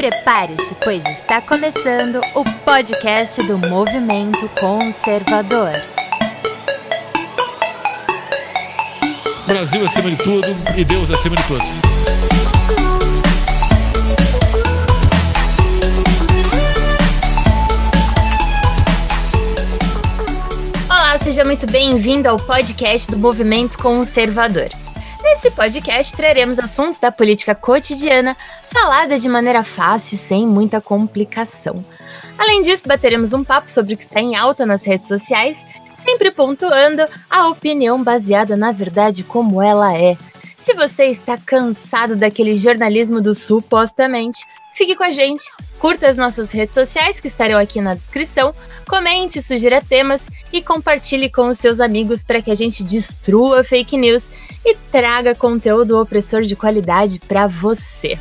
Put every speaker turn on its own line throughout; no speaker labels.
Prepare-se, pois está começando o podcast do Movimento Conservador.
Brasil acima de tudo e Deus acima de todos.
Olá, seja muito bem-vindo ao podcast do Movimento Conservador. Nesse podcast traremos assuntos da política cotidiana falada de maneira fácil e sem muita complicação. Além disso, bateremos um papo sobre o que está em alta nas redes sociais, sempre pontuando a opinião baseada na verdade como ela é. Se você está cansado daquele jornalismo do supostamente, fique com a gente, curta as nossas redes sociais que estarão aqui na descrição, comente, sugira temas e compartilhe com os seus amigos para que a gente destrua fake news e traga conteúdo opressor de qualidade para você.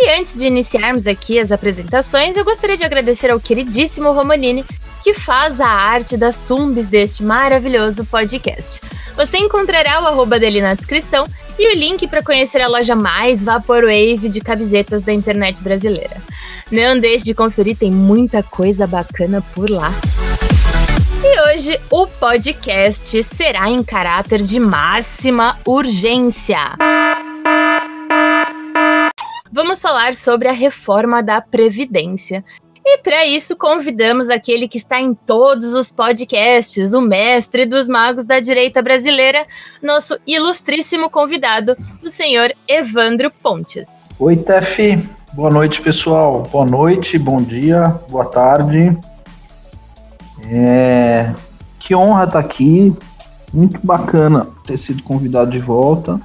E antes de iniciarmos aqui as apresentações, eu gostaria de agradecer ao queridíssimo Romanini, que faz a arte das tumbes deste maravilhoso podcast. Você encontrará o arroba dele na descrição e o link para conhecer a loja mais vaporwave de camisetas da internet brasileira. Não deixe de conferir, tem muita coisa bacana por lá. E hoje o podcast será em caráter de máxima urgência. Vamos falar sobre a reforma da Previdência. E para isso convidamos aquele que está em todos os podcasts, o mestre dos magos da direita brasileira, nosso ilustríssimo convidado, o senhor Evandro Pontes.
Oi, Tef. Boa noite, pessoal. Boa noite, bom dia, boa tarde. É... Que honra estar aqui. Muito bacana ter sido convidado de volta.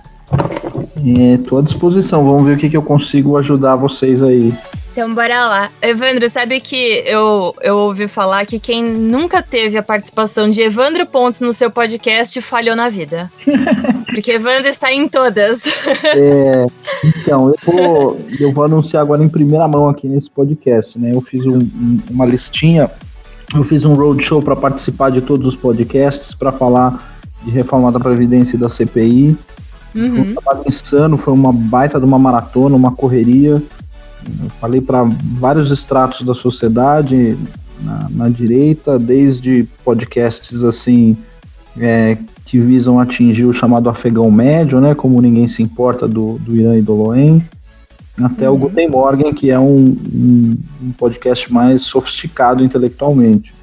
Estou à disposição. Vamos ver o que, que eu consigo ajudar vocês aí.
Então, bora lá. Evandro, sabe que eu, eu ouvi falar que quem nunca teve a participação de Evandro Pontes no seu podcast falhou na vida. Porque Evandro está em todas.
É, então, eu vou, eu vou anunciar agora em primeira mão aqui nesse podcast, né? Eu fiz um, um, uma listinha, eu fiz um roadshow para participar de todos os podcasts, para falar de reforma da Previdência e da CPI. Uhum. Foi um trabalho insano, foi uma baita de uma maratona, uma correria. Eu falei para vários estratos da sociedade, na, na, direita, desde podcasts assim é, que visam atingir o chamado afegão médio, né, como ninguém se importa do, do Irã e do Loen, até uhum. o Guten Morgen, que é um, um, um, podcast mais sofisticado intelectualmente.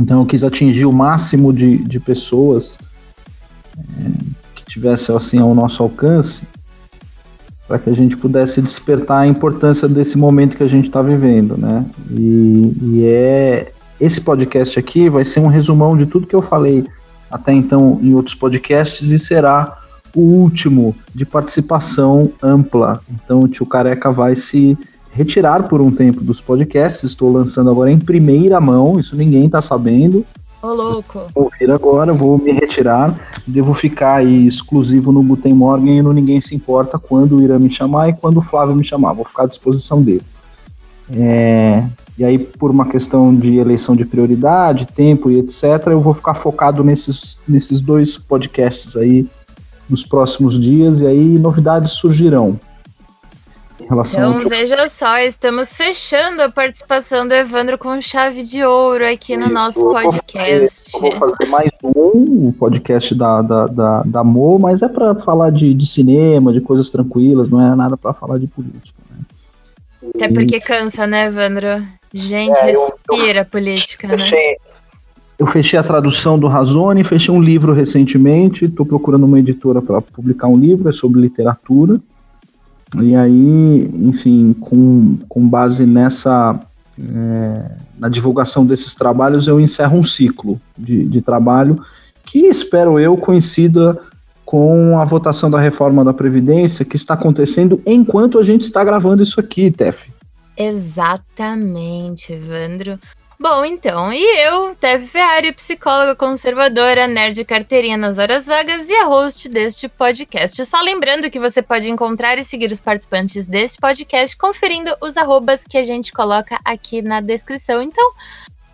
Então eu quis atingir o máximo de, de pessoas é, tivesse assim ao nosso alcance para que a gente pudesse despertar a importância desse momento que a gente está vivendo, né? E, e, é esse podcast aqui vai ser um resumão de tudo que eu falei até então em outros podcasts e será o último de participação ampla. Então o tio Careca vai se retirar por um tempo dos podcasts. Estou lançando agora em primeira mão, isso ninguém está sabendo.
Ô, louco.
Ouvir agora, vou me retirar. Devo ficar aí exclusivo no Guten Morgen e no Ninguém Se Importa quando o Irã me chamar e quando o Flávio me chamar. Vou ficar à disposição deles. É, e aí, por uma questão de eleição de prioridade, tempo e etc., eu vou ficar focado nesses, nesses dois podcasts aí nos próximos dias e aí novidades surgirão
em relação então, veja só, estamos fechando a participação do Evandro com chave de ouro aqui no nosso podcast.
Vou fazer, vou fazer mais um podcast da, da, da, da Mo, mas é para falar de, de cinema, de coisas tranquilas, não é nada para falar de política. Né?
Até porque cansa, né, Evandro? Gente, é, respira eu, política, né?
Fechei, eu fechei a tradução do Razone, fechei um livro recentemente, estou procurando uma editora para publicar um livro, é sobre literatura. E aí, enfim, com, com base nessa. É, na divulgação desses trabalhos, eu encerro um ciclo de, de trabalho que espero eu coincida com a votação da reforma da Previdência que está acontecendo enquanto a gente está gravando isso aqui, Tef.
Exatamente, Evandro. Bom, então, e eu, Teve Ferrari, psicóloga conservadora, nerd carteirinha nas horas vagas e a host deste podcast. Só lembrando que você pode encontrar e seguir os participantes deste podcast conferindo os arrobas que a gente coloca aqui na descrição. Então,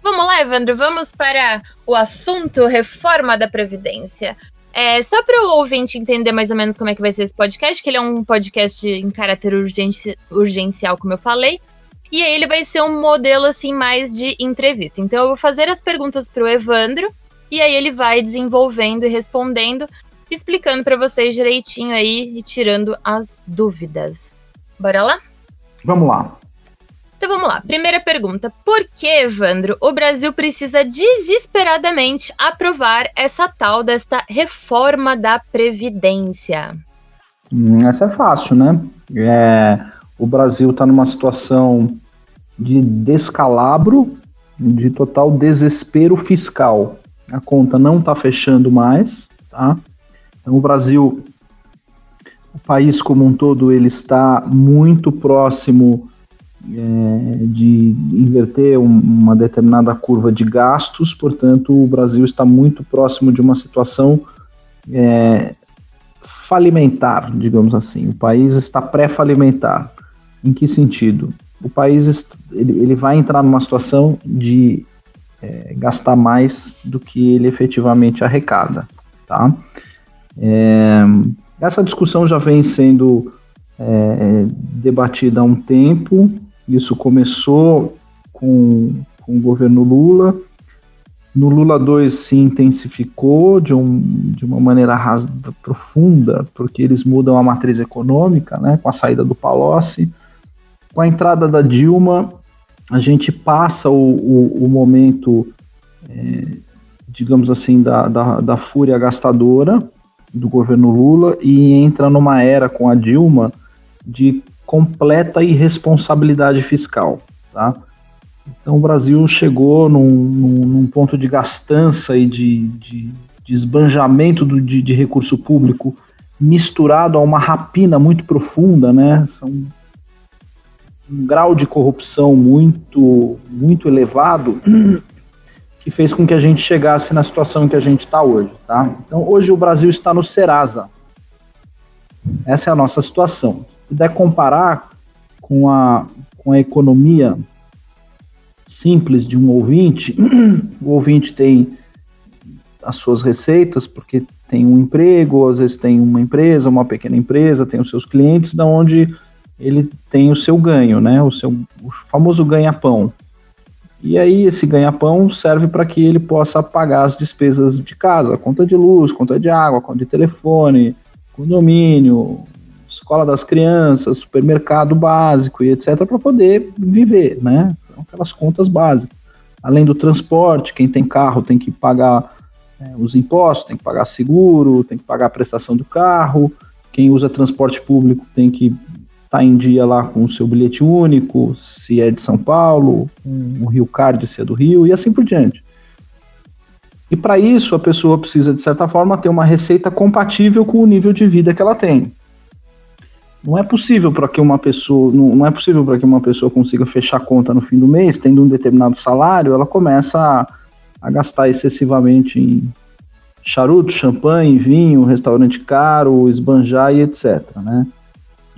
vamos lá, Evandro, vamos para o assunto reforma da Previdência. É, só para o ouvinte entender mais ou menos como é que vai ser esse podcast, que ele é um podcast em caráter urgente, urgencial, como eu falei. E aí ele vai ser um modelo assim mais de entrevista. Então eu vou fazer as perguntas para o Evandro e aí ele vai desenvolvendo e respondendo, explicando para vocês direitinho aí e tirando as dúvidas. Bora lá?
Vamos lá.
Então vamos lá. Primeira pergunta: por que, Evandro, o Brasil precisa desesperadamente aprovar essa tal desta reforma da Previdência?
Hum, essa é fácil, né? É, o Brasil está numa situação de descalabro, de total desespero fiscal. A conta não está fechando mais, tá? Então o Brasil, o país como um todo, ele está muito próximo é, de inverter um, uma determinada curva de gastos, portanto, o Brasil está muito próximo de uma situação é, falimentar, digamos assim. O país está pré-falimentar. Em que sentido? O país ele, ele vai entrar numa situação de é, gastar mais do que ele efetivamente arrecada. Tá? É, essa discussão já vem sendo é, debatida há um tempo. Isso começou com, com o governo Lula. No Lula 2 se intensificou de, um, de uma maneira profunda, porque eles mudam a matriz econômica, né, com a saída do Palocci. Com a entrada da Dilma, a gente passa o, o, o momento, é, digamos assim, da, da, da fúria gastadora do governo Lula e entra numa era com a Dilma de completa irresponsabilidade fiscal, tá? Então o Brasil chegou num, num, num ponto de gastança e de, de, de esbanjamento do, de, de, recurso público misturado a uma rapina muito profunda, né? São um grau de corrupção muito, muito elevado que fez com que a gente chegasse na situação que a gente está hoje, tá? Então hoje o Brasil está no Serasa. Essa é a nossa situação puder comparar com a, com a economia simples de um ouvinte, o ouvinte tem as suas receitas, porque tem um emprego, às vezes tem uma empresa, uma pequena empresa, tem os seus clientes, da onde ele tem o seu ganho, né? O seu o famoso ganha-pão. E aí esse ganha-pão serve para que ele possa pagar as despesas de casa, conta de luz, conta de água, conta de telefone, condomínio, escola das crianças, supermercado básico e etc., para poder viver, né? São aquelas contas básicas. Além do transporte, quem tem carro tem que pagar é, os impostos, tem que pagar seguro, tem que pagar a prestação do carro. Quem usa transporte público tem que tá em dia lá com o seu bilhete único, se é de São Paulo, um, Rio Card se é do Rio, e assim por diante. E para isso, a pessoa precisa, de certa forma, ter uma receita compatível com o nível de vida que ela tem. Não é possível para que uma pessoa, não, não é possível para que uma pessoa consiga fechar conta no fim do mês, tendo um determinado salário, ela começa a, a gastar excessivamente em charuto, champanhe, vinho, restaurante caro, esbanjar e etc. Né?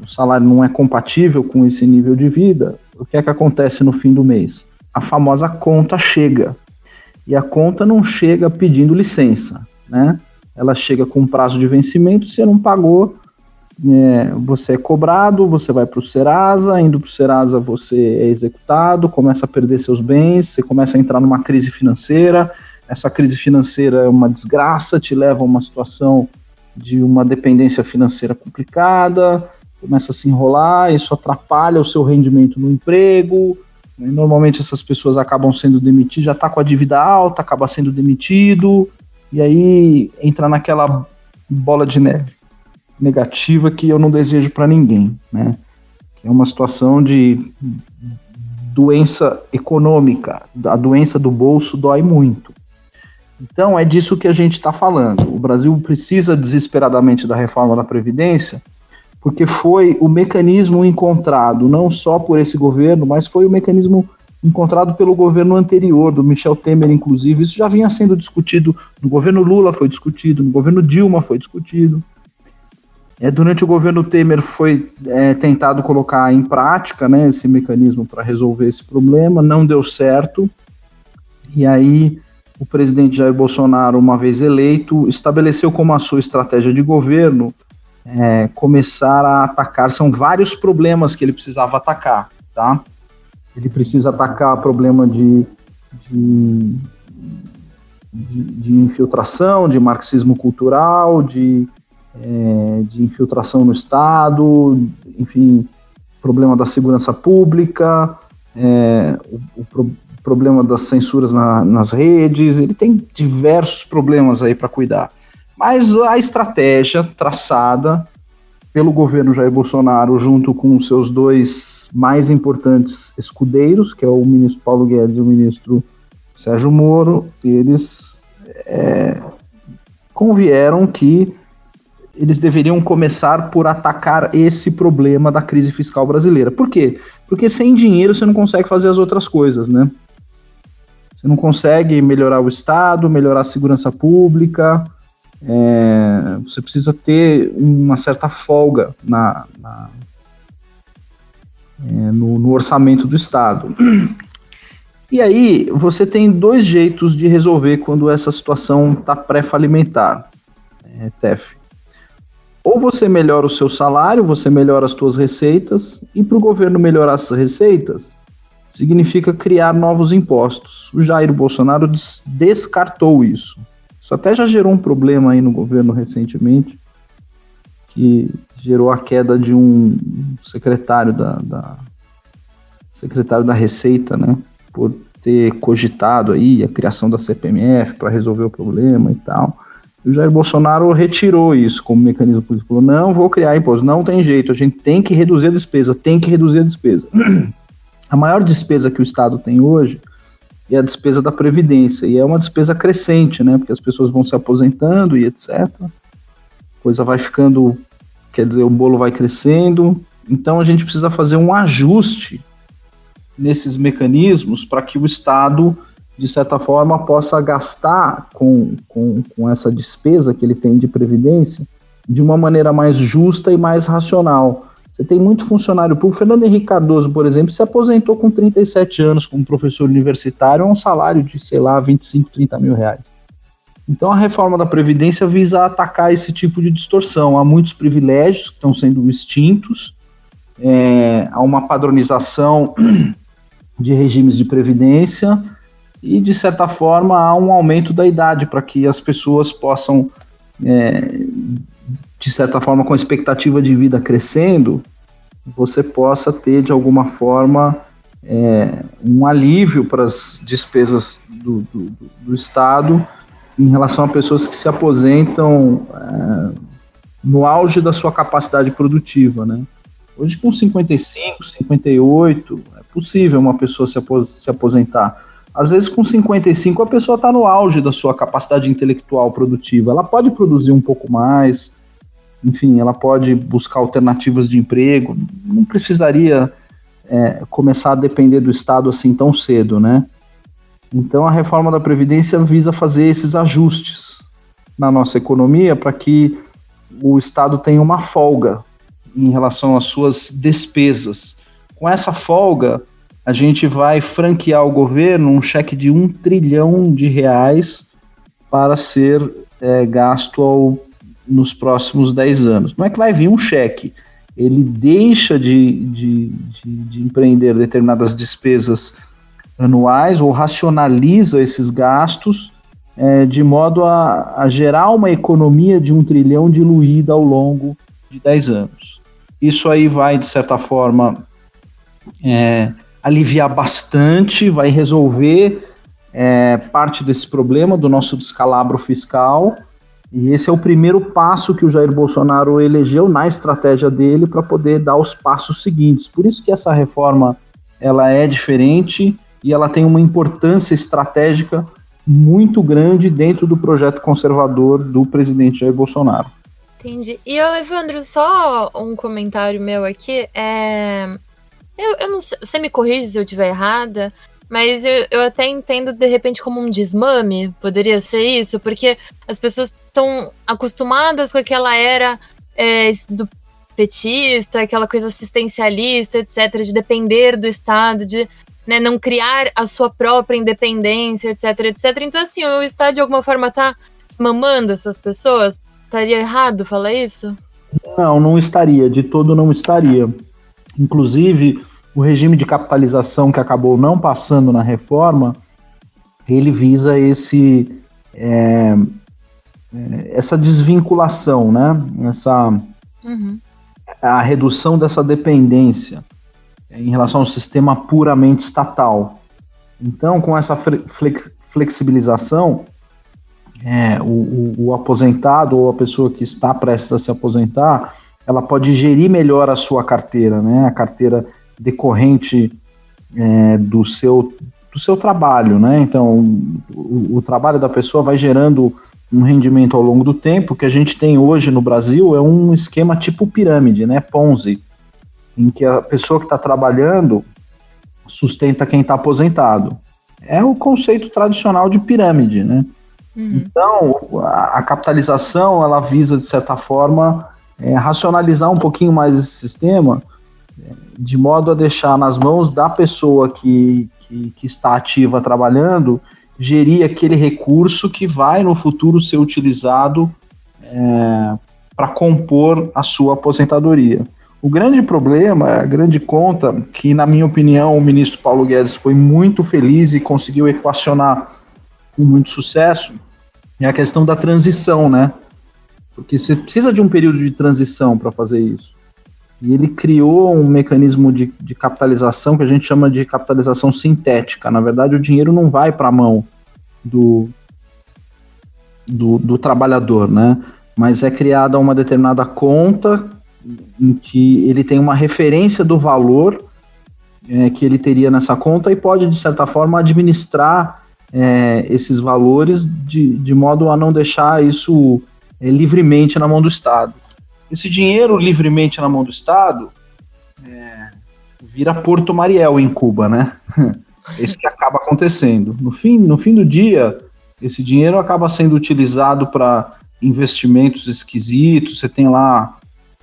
O salário não é compatível com esse nível de vida. O que é que acontece no fim do mês? A famosa conta chega. E a conta não chega pedindo licença, né? Ela chega com prazo de vencimento, você não pagou, é, você é cobrado, você vai para o Serasa, indo para o Serasa você é executado, começa a perder seus bens, você começa a entrar numa crise financeira, essa crise financeira é uma desgraça, te leva a uma situação de uma dependência financeira complicada, começa a se enrolar, isso atrapalha o seu rendimento no emprego, né? normalmente essas pessoas acabam sendo demitidas, já está com a dívida alta, acaba sendo demitido, e aí entra naquela bola de neve negativa que eu não desejo para ninguém, né? É uma situação de doença econômica, a doença do bolso dói muito. Então é disso que a gente está falando. O Brasil precisa desesperadamente da reforma da Previdência, porque foi o mecanismo encontrado, não só por esse governo, mas foi o mecanismo encontrado pelo governo anterior, do Michel Temer, inclusive. Isso já vinha sendo discutido no governo Lula, foi discutido, no governo Dilma foi discutido. É, durante o governo Temer foi é, tentado colocar em prática né, esse mecanismo para resolver esse problema, não deu certo. E aí o presidente Jair Bolsonaro, uma vez eleito, estabeleceu como a sua estratégia de governo é, começar a atacar. São vários problemas que ele precisava atacar, tá? Ele precisa atacar problema de, de, de, de infiltração, de marxismo cultural, de, é, de infiltração no Estado, enfim, problema da segurança pública, é, o, o, problema das censuras na, nas redes, ele tem diversos problemas aí para cuidar. Mas a estratégia traçada pelo governo Jair Bolsonaro, junto com seus dois mais importantes escudeiros, que é o ministro Paulo Guedes e o ministro Sérgio Moro, eles é, convieram que eles deveriam começar por atacar esse problema da crise fiscal brasileira. Por quê? Porque sem dinheiro você não consegue fazer as outras coisas, né? Você não consegue melhorar o Estado, melhorar a segurança pública. É, você precisa ter uma certa folga na, na é, no, no orçamento do Estado. E aí, você tem dois jeitos de resolver quando essa situação está pré-falimentar, é, TEF. Ou você melhora o seu salário, você melhora as suas receitas, e para o governo melhorar essas receitas, significa criar novos impostos. O Jair Bolsonaro des descartou isso. Isso até já gerou um problema aí no governo recentemente, que gerou a queda de um secretário da, da secretário da Receita, né, por ter cogitado aí a criação da CPMF para resolver o problema e tal. E o Jair Bolsonaro retirou isso como mecanismo político. Falou, não vou criar imposto, não tem jeito, a gente tem que reduzir a despesa, tem que reduzir a despesa. A maior despesa que o Estado tem hoje é a despesa da Previdência, e é uma despesa crescente, né? Porque as pessoas vão se aposentando e etc. Coisa vai ficando, quer dizer, o bolo vai crescendo. Então a gente precisa fazer um ajuste nesses mecanismos para que o Estado, de certa forma, possa gastar com, com, com essa despesa que ele tem de previdência de uma maneira mais justa e mais racional. Você tem muito funcionário público. Fernando Henrique Cardoso, por exemplo, se aposentou com 37 anos como professor universitário a um salário de, sei lá, 25, 30 mil reais. Então a reforma da Previdência visa atacar esse tipo de distorção. Há muitos privilégios que estão sendo extintos, é, há uma padronização de regimes de previdência e, de certa forma, há um aumento da idade para que as pessoas possam é, de certa forma, com a expectativa de vida crescendo, você possa ter, de alguma forma, é, um alívio para as despesas do, do, do, Estado em relação a pessoas que se aposentam é, no auge da sua capacidade produtiva, né? Hoje, com 55, 58, é possível uma pessoa se, apos se aposentar. Às vezes, com 55, a pessoa está no auge da sua capacidade intelectual produtiva. Ela pode produzir um pouco mais, enfim, ela pode buscar alternativas de emprego, não precisaria é, começar a depender do Estado assim tão cedo, né? Então a reforma da Previdência visa fazer esses ajustes na nossa economia para que o Estado tenha uma folga em relação às suas despesas. Com essa folga, a gente vai franquear ao governo um cheque de um trilhão de reais para ser é, gasto ao nos próximos 10 anos. Não é que vai vir um cheque, ele deixa de, de, de, de empreender determinadas despesas anuais ou racionaliza esses gastos é, de modo a, a, gerar uma economia de um trilhão diluída ao longo de 10 anos. Isso aí vai, de certa forma, é, aliviar bastante, vai resolver é, parte desse problema do nosso descalabro fiscal e esse é o primeiro passo que o Jair Bolsonaro elegeu na estratégia dele para poder dar os passos seguintes. Por isso que essa reforma ela é diferente e ela tem uma importância estratégica muito grande dentro do projeto conservador do presidente Jair Bolsonaro.
Entendi. E, Evandro, só um comentário meu aqui. É... Eu, eu não sei, você me corrige se eu estiver errada, mas eu, eu até entendo, de repente, como um desmame, poderia ser isso, porque as pessoas estão acostumadas com aquela era é, do petista, aquela coisa assistencialista, etc., de depender do Estado, de né, não criar a sua própria independência, etc, etc. Então, assim, o Estado de alguma forma está mamando essas pessoas? Estaria errado falar isso?
Não, não estaria, de todo não estaria. Inclusive, o regime de capitalização que acabou não passando na reforma, ele visa esse é, é essa desvinculação, né? Essa uhum. a redução dessa dependência em relação ao sistema puramente estatal. Então, com essa flexibilização, é, o, o, o, aposentado ou a pessoa que está prestes a se aposentar, ela pode gerir melhor a sua carteira, né? A carteira decorrente é, do, seu, do seu trabalho, né? Então, o, o trabalho da pessoa vai gerando um rendimento ao longo do tempo. O que a gente tem hoje no Brasil é um esquema tipo pirâmide, né? Ponzi em que a pessoa que está trabalhando sustenta quem está aposentado. É o conceito tradicional de pirâmide, né? Uhum. Então, a, a, capitalização, ela visa, de certa forma, é, racionalizar um pouquinho mais esse sistema, de modo a deixar nas mãos da pessoa que, que, que está ativa trabalhando, gerir aquele recurso que vai, no futuro, ser utilizado é, para compor a sua aposentadoria. O grande problema, a grande conta, que na minha opinião o ministro Paulo Guedes foi muito feliz e conseguiu equacionar com muito sucesso, é a questão da transição, né? Porque você precisa de um período de transição para fazer isso. E ele criou um mecanismo de, de, capitalização que a gente chama de capitalização sintética. Na verdade, o dinheiro não vai para a mão do, do, do trabalhador, né? Mas é criada uma determinada conta em que ele tem uma referência do valor é, que ele teria nessa conta e pode, de certa forma, administrar é, esses valores de, de modo a não deixar isso é, livremente na mão do Estado. Esse dinheiro livremente na mão do Estado é, vira Porto Mariel em Cuba, né? Isso que acaba acontecendo. No fim, no fim do dia, esse dinheiro acaba sendo utilizado para investimentos esquisitos. Você tem lá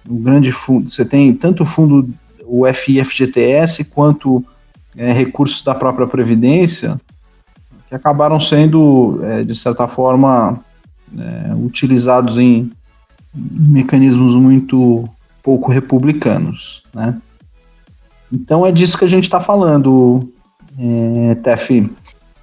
o grande fundo, você tem tanto o fundo, o FIFGTS, quanto é, recursos da própria Previdência, que acabaram sendo, é, de certa forma, é, utilizados em, mecanismos muito pouco republicanos, né? Então é disso que a gente está falando, é, Tef.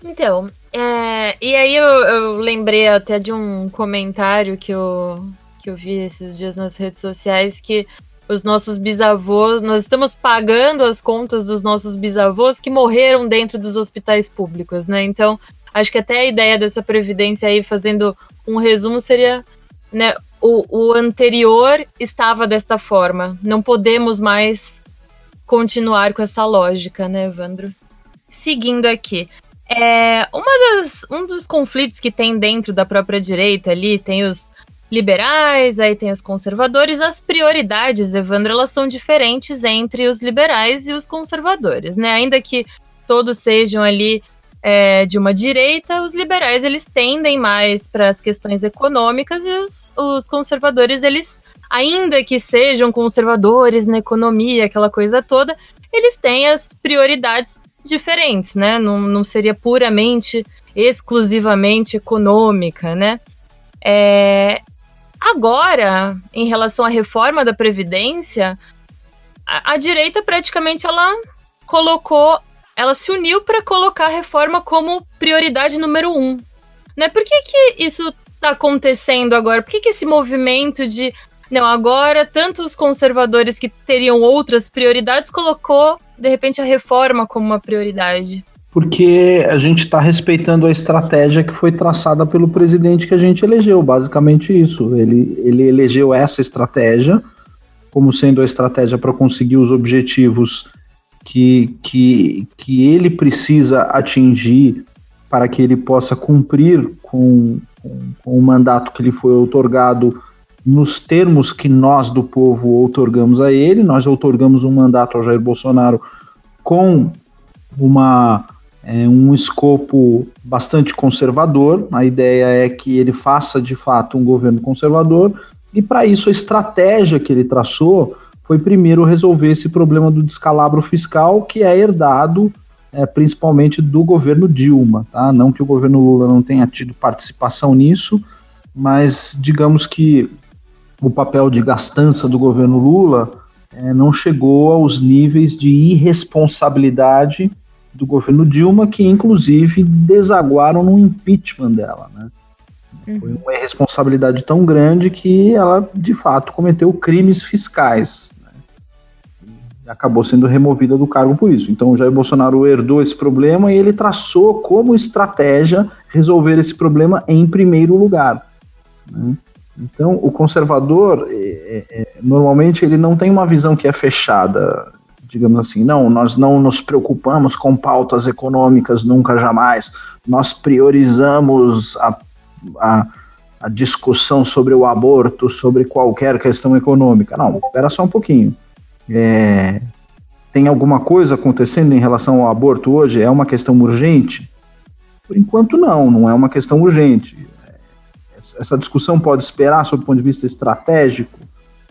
Então, é, e aí eu, eu, lembrei até de um comentário que o, que eu vi esses dias nas redes sociais que os nossos bisavôs, nós estamos pagando as contas dos nossos bisavôs que morreram dentro dos hospitais públicos, né? Então, acho que até a ideia dessa previdência aí, fazendo um resumo, seria, né, o, o anterior estava desta forma. Não podemos mais continuar com essa lógica, né, Evandro? Seguindo aqui. É, uma das, um dos conflitos que tem dentro da própria direita ali, tem os liberais, aí tem os conservadores. As prioridades, Evandro, elas são diferentes entre os liberais e os conservadores, né? Ainda que todos sejam ali é, de uma direita, os liberais eles tendem mais para as questões econômicas e os, os conservadores eles, ainda que sejam conservadores na economia, aquela coisa toda, eles têm as prioridades diferentes, né? Não, não seria puramente, exclusivamente econômica, né? É, Agora, em relação à reforma da Previdência, a, a direita praticamente ela colocou, ela se uniu para colocar a reforma como prioridade número um. Né? Por que, que isso está acontecendo agora? Por que, que esse movimento de não, agora tanto os conservadores que teriam outras prioridades colocou de repente a reforma como uma prioridade?
porque a gente está respeitando a estratégia que foi traçada pelo presidente que a gente elegeu, basicamente isso. Ele, ele elegeu essa estratégia como sendo a estratégia para conseguir os objetivos que, que, que ele precisa atingir para que ele possa cumprir com, com, com o mandato que lhe foi otorgado nos termos que nós do povo outorgamos a ele. Nós outorgamos um mandato ao Jair Bolsonaro com uma é um escopo bastante conservador. A ideia é que ele faça de fato um governo conservador, e para isso a estratégia que ele traçou foi primeiro resolver esse problema do descalabro fiscal que é herdado é, principalmente do governo Dilma, tá? Não que o governo Lula não tenha tido participação nisso, mas digamos que o papel de gastança do governo Lula é, não chegou aos níveis de irresponsabilidade do governo Dilma, que inclusive desaguaram no impeachment dela, né? Uhum. Foi uma irresponsabilidade tão grande que ela, de fato, cometeu crimes fiscais acabou sendo removida do cargo por isso. Então, Jair Bolsonaro herdou esse problema e ele traçou como estratégia resolver esse problema em primeiro lugar. Né? Então, o conservador, é, é, é, normalmente, ele não tem uma visão que é fechada, digamos assim, não, nós não nos preocupamos com pautas econômicas nunca jamais, nós priorizamos a, a, a discussão sobre o aborto, sobre qualquer questão econômica. Não, espera só um pouquinho é, tem alguma coisa acontecendo em relação ao aborto hoje? É uma questão urgente? Por enquanto, não, não é uma questão urgente. Essa discussão pode esperar, sob o ponto de vista estratégico?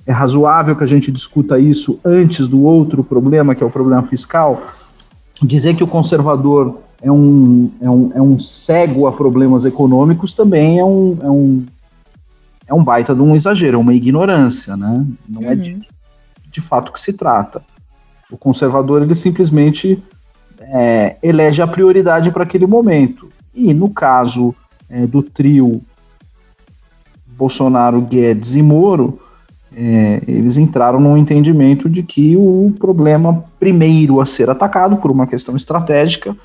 É razoável que a gente discuta isso antes do outro problema, que é o problema fiscal? Dizer que o conservador é um, é um, é um cego a problemas econômicos também é um, é um, é um baita de um exagero, é uma ignorância, né? Não é uhum. é disso de fato que se trata. O conservador ele simplesmente é, elege a prioridade para aquele momento. E no caso é, do trio Bolsonaro, Guedes e Moro, é, eles entraram num entendimento de que o problema primeiro a ser atacado por uma questão estratégica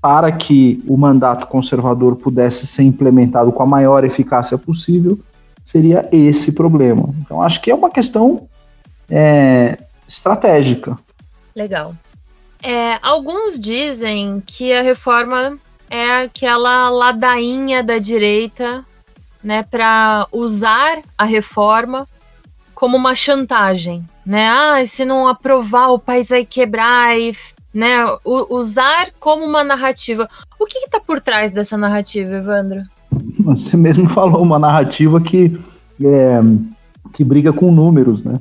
para que o mandato conservador pudesse ser implementado com a maior eficácia possível seria esse problema. Então acho que é uma questão é, estratégica.
Legal. É, alguns dizem que a reforma é aquela ladainha da direita, né, para usar a reforma como uma chantagem, né? Ah, se não aprovar o país vai quebrar e, né, usar como uma narrativa. O que está por trás dessa narrativa, Evandro?
Você mesmo falou uma narrativa que é, que briga com números, né?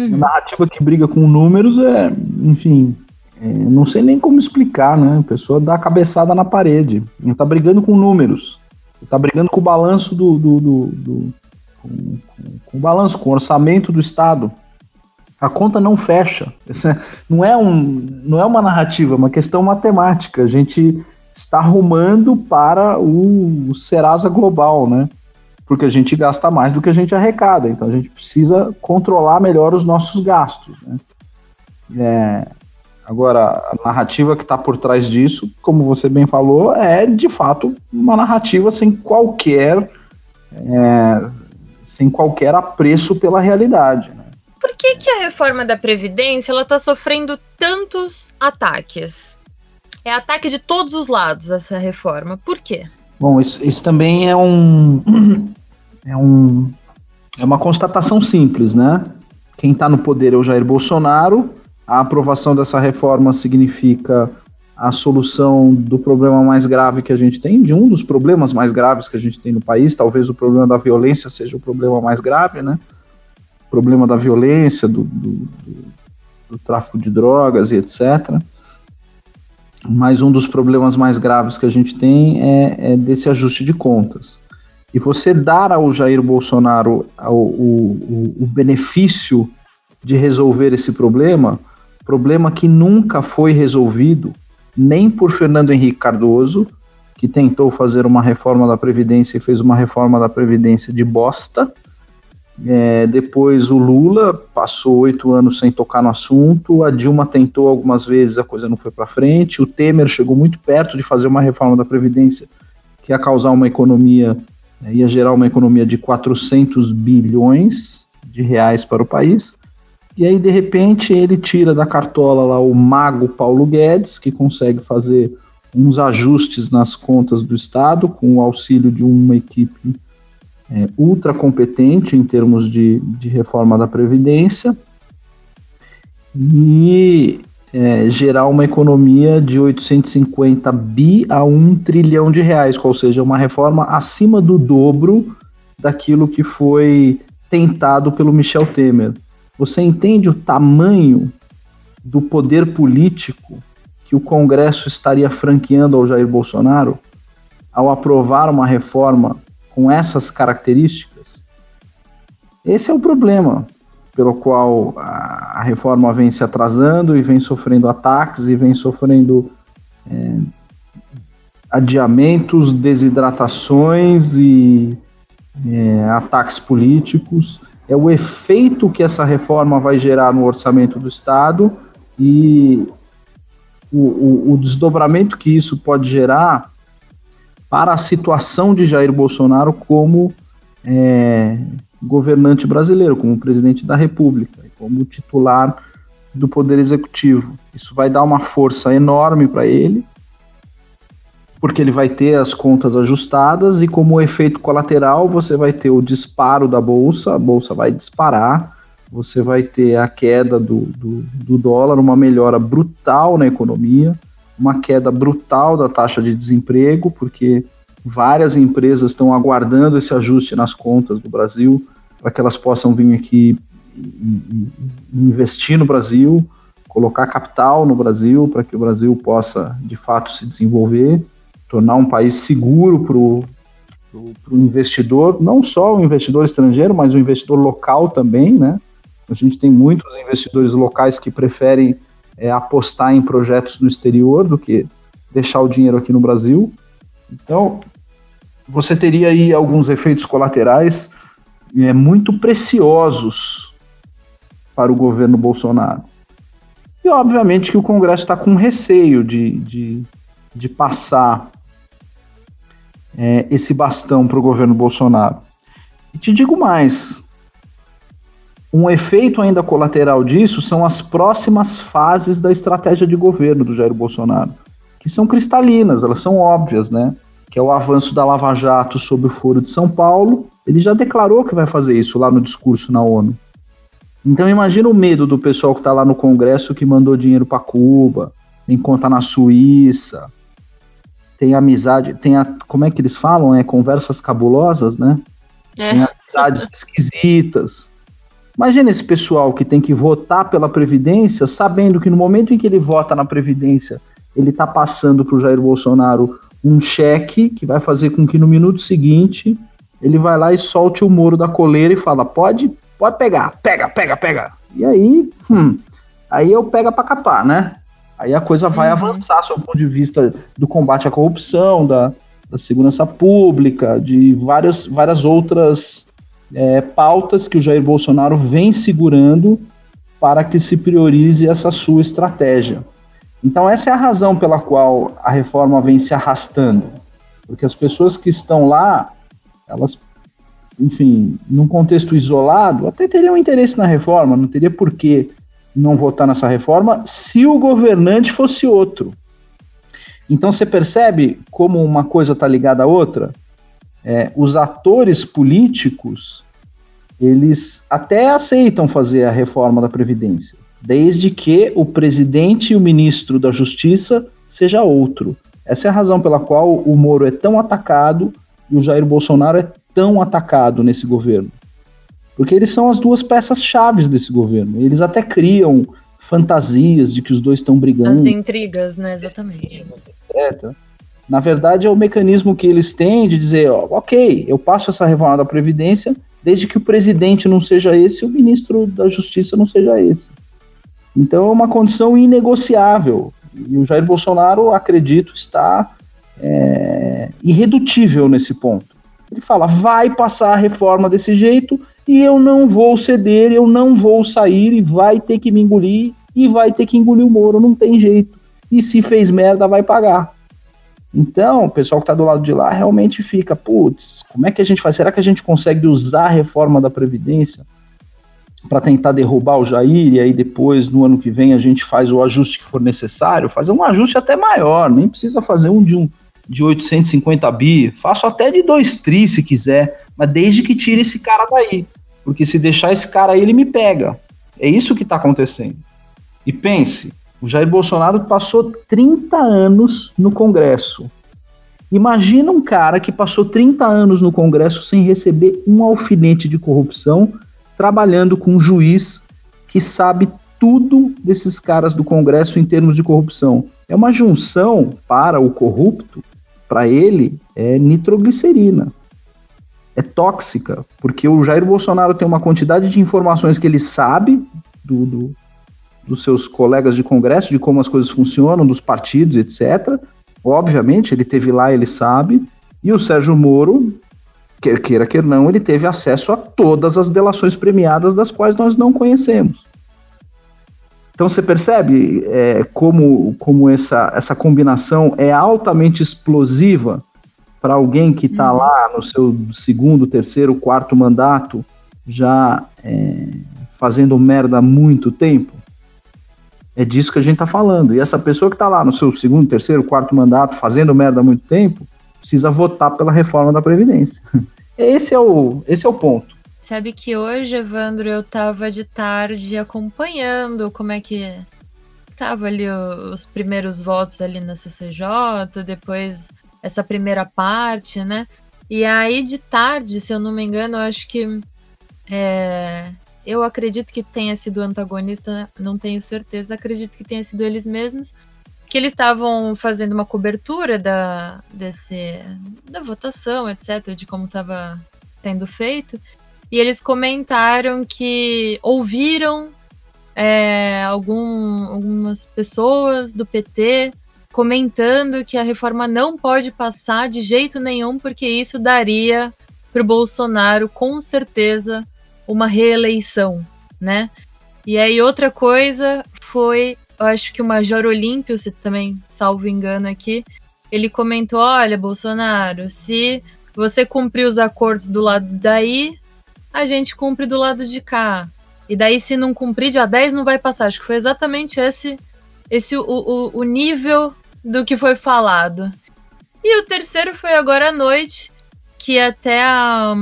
Uhum. narrativa que briga com números é, enfim, é, não sei nem como explicar, né? A pessoa dá a cabeçada na parede. Não tá brigando com números. Tá brigando com o balanço do. do, do, do com, com, com, o balanço, com o orçamento do Estado. A conta não fecha. Essa não é, um, não é uma narrativa, é uma questão matemática. A gente está arrumando para o, o Serasa Global, né? Porque a gente gasta mais do que a gente arrecada. Então a gente precisa controlar melhor os nossos gastos. Né? É, agora, a narrativa que está por trás disso, como você bem falou, é de fato uma narrativa sem qualquer é, sem qualquer apreço pela realidade. Né?
Por que, que a reforma da Previdência está sofrendo tantos ataques? É ataque de todos os lados essa reforma. Por quê?
Bom, isso, isso também é um, é, um, é uma constatação simples, né? Quem está no poder é o Jair Bolsonaro. A aprovação dessa reforma significa a solução do problema mais grave que a gente tem, de um dos problemas mais graves que a gente tem no país. Talvez o problema da violência seja o problema mais grave, né? O problema da violência, do, do, do, tráfico de drogas e etc. Mas um dos problemas mais graves que a gente tem é, é desse ajuste de contas e você dar ao Jair Bolsonaro o, o, o benefício de resolver esse problema, problema que nunca foi resolvido nem por Fernando Henrique Cardoso, que tentou fazer uma reforma da Previdência e fez uma reforma da Previdência de bosta. É, depois o Lula passou oito anos sem tocar no assunto, a Dilma tentou algumas vezes, a coisa não foi para frente, o Temer chegou muito perto de fazer uma reforma da Previdência que ia causar uma economia né, ia gerar uma economia de 400 bilhões de reais para o país. E aí, de repente, ele tira da cartola lá o mago Paulo Guedes, que consegue fazer uns ajustes nas contas do Estado, com o auxílio de uma equipe é, ultra competente em termos de, de reforma da Previdência. E é, gerar uma economia de 850 bi a 1 trilhão de reais, ou seja, uma reforma acima do dobro daquilo que foi tentado pelo Michel Temer. Você entende o tamanho do poder político que o Congresso estaria franqueando ao Jair Bolsonaro ao aprovar uma reforma com essas características? Esse é o problema pelo qual a, reforma vem se atrasando e vem sofrendo ataques e vem sofrendo é, adiamentos, desidratações e é, ataques políticos. É o efeito que essa reforma vai gerar no orçamento do Estado e o, o, o desdobramento que isso pode gerar para a situação de Jair Bolsonaro como é, governante brasileiro, como presidente da República, como titular do Poder Executivo. Isso vai dar uma força enorme para ele, porque ele vai ter as contas ajustadas e, como efeito colateral, você vai ter o disparo da bolsa, a bolsa vai disparar, você vai ter a queda do, do, do dólar, uma melhora brutal na economia, uma queda brutal da taxa de desemprego, porque várias empresas estão aguardando esse ajuste nas contas do Brasil para que elas possam vir aqui investir no Brasil, colocar capital no Brasil para que o Brasil possa de fato se desenvolver, tornar um país seguro para o investidor, não só o investidor estrangeiro, mas o investidor local também, né? A gente tem muitos investidores locais que preferem é, apostar em projetos no exterior do que deixar o dinheiro aqui no Brasil. Então, você teria aí alguns efeitos colaterais é, muito preciosos para o governo Bolsonaro. E, obviamente, que o Congresso está com receio de, de, de passar é, esse bastão para o governo Bolsonaro. E te digo mais: um efeito ainda colateral disso são as próximas fases da estratégia de governo do Jair Bolsonaro, que são cristalinas, elas são óbvias, né? Que é o avanço da Lava Jato sobre o Foro de São Paulo ele já declarou que vai fazer isso lá no discurso na ONU. Então imagina o medo do pessoal que está lá no Congresso que mandou dinheiro para Cuba, tem conta na Suíça, tem amizade, tem a, como é que eles falam, é conversas cabulosas, né? É. Tem amizades esquisitas. Imagina esse pessoal que tem que votar pela Previdência, sabendo que no momento em que ele vota na Previdência, ele está passando para o Jair Bolsonaro um cheque que vai fazer com que no minuto seguinte ele vai lá e solte o Moro da coleira e fala: pode, pode pegar, pega, pega, pega. E aí, hum, aí eu pega para capar, né? Aí a coisa vai uhum. avançar sob o ponto de vista do combate à corrupção, da, da segurança pública, de várias, várias outras é, pautas que o Jair Bolsonaro vem segurando para que se priorize essa sua estratégia. Então, essa é a razão pela qual a reforma vem se arrastando. Porque as pessoas que estão lá elas, enfim, num contexto isolado, até teriam interesse na reforma, não teria por que não votar nessa reforma se o governante fosse outro. Então você percebe como uma coisa está ligada à outra? É, os atores políticos, eles até aceitam fazer a reforma da Previdência, desde que o presidente e o ministro da Justiça seja outro. Essa é a razão pela qual o Moro é tão atacado e o Jair Bolsonaro é tão atacado nesse governo? Porque eles são as duas peças chaves desse governo. Eles até criam fantasias de que os dois estão brigando.
As intrigas, né? Exatamente.
Na verdade, é o mecanismo que eles têm de dizer, ó, ok, eu passo essa reforma da Previdência desde que o presidente não seja esse e o ministro da Justiça não seja esse. Então é uma condição inegociável. E o Jair Bolsonaro, acredito, está é, irredutível nesse ponto. Ele fala: vai passar a reforma desse jeito e eu não vou ceder, eu não vou sair e vai ter que me engolir e vai ter que engolir o Moro, não tem jeito. E se fez merda, vai pagar. Então, o pessoal que está do lado de lá realmente fica, putz, como é que a gente faz? Será que a gente consegue usar a reforma da Previdência para tentar derrubar o Jair e aí depois, no ano que vem, a gente faz o ajuste que for necessário? Fazer um ajuste até maior, nem precisa fazer um de um de 850 bi, faço até de 2 tri se quiser, mas desde que tire esse cara daí. Porque se deixar esse cara aí, ele me pega. É isso que está acontecendo. E pense, o Jair Bolsonaro passou 30 anos no Congresso. Imagina um cara que passou 30 anos no Congresso sem receber um alfinete de corrupção, trabalhando com um juiz que sabe tudo desses caras do Congresso em termos de corrupção. É uma junção para o corrupto, para ele, é nitroglicerina. É tóxica, porque o Jair Bolsonaro tem uma quantidade de informações que ele sabe do, do dos seus colegas de congresso, de como as coisas funcionam, dos partidos, etc. Obviamente, ele teve lá, ele sabe. E o Sérgio Moro, quer queira, quer não, ele teve acesso a todas as delações premiadas das quais nós não conhecemos. Então você percebe é, como, como essa, essa combinação é altamente explosiva para alguém que está uhum. lá no seu segundo, terceiro, quarto mandato, já é, fazendo merda há muito tempo. É disso que a gente está falando. E essa pessoa que está lá no seu segundo, terceiro, quarto mandato, fazendo merda há muito tempo, precisa votar pela reforma da Previdência. Esse é o, esse é o ponto.
Sabe que hoje, Evandro, eu tava de tarde acompanhando como é que tava ali os primeiros votos ali na CCJ, depois essa primeira parte, né? E aí de tarde, se eu não me engano, eu acho que é, eu acredito que tenha sido antagonista, não tenho certeza, acredito que tenha sido eles mesmos, que eles estavam fazendo uma cobertura da, desse, da votação, etc., de como estava tendo feito, e eles comentaram que ouviram é, algum, algumas pessoas do PT comentando que a reforma não pode passar de jeito nenhum, porque isso daria para o Bolsonaro, com certeza, uma reeleição, né? E aí outra coisa foi, eu acho que o Major Olímpio, se também salvo engano aqui, ele comentou, olha, Bolsonaro, se você cumprir os acordos do lado daí, a gente cumpre do lado de cá. E daí, se não cumprir, dia 10 não vai passar. Acho que foi exatamente esse, esse o, o, o nível do que foi falado. E o terceiro foi agora à noite, que até a,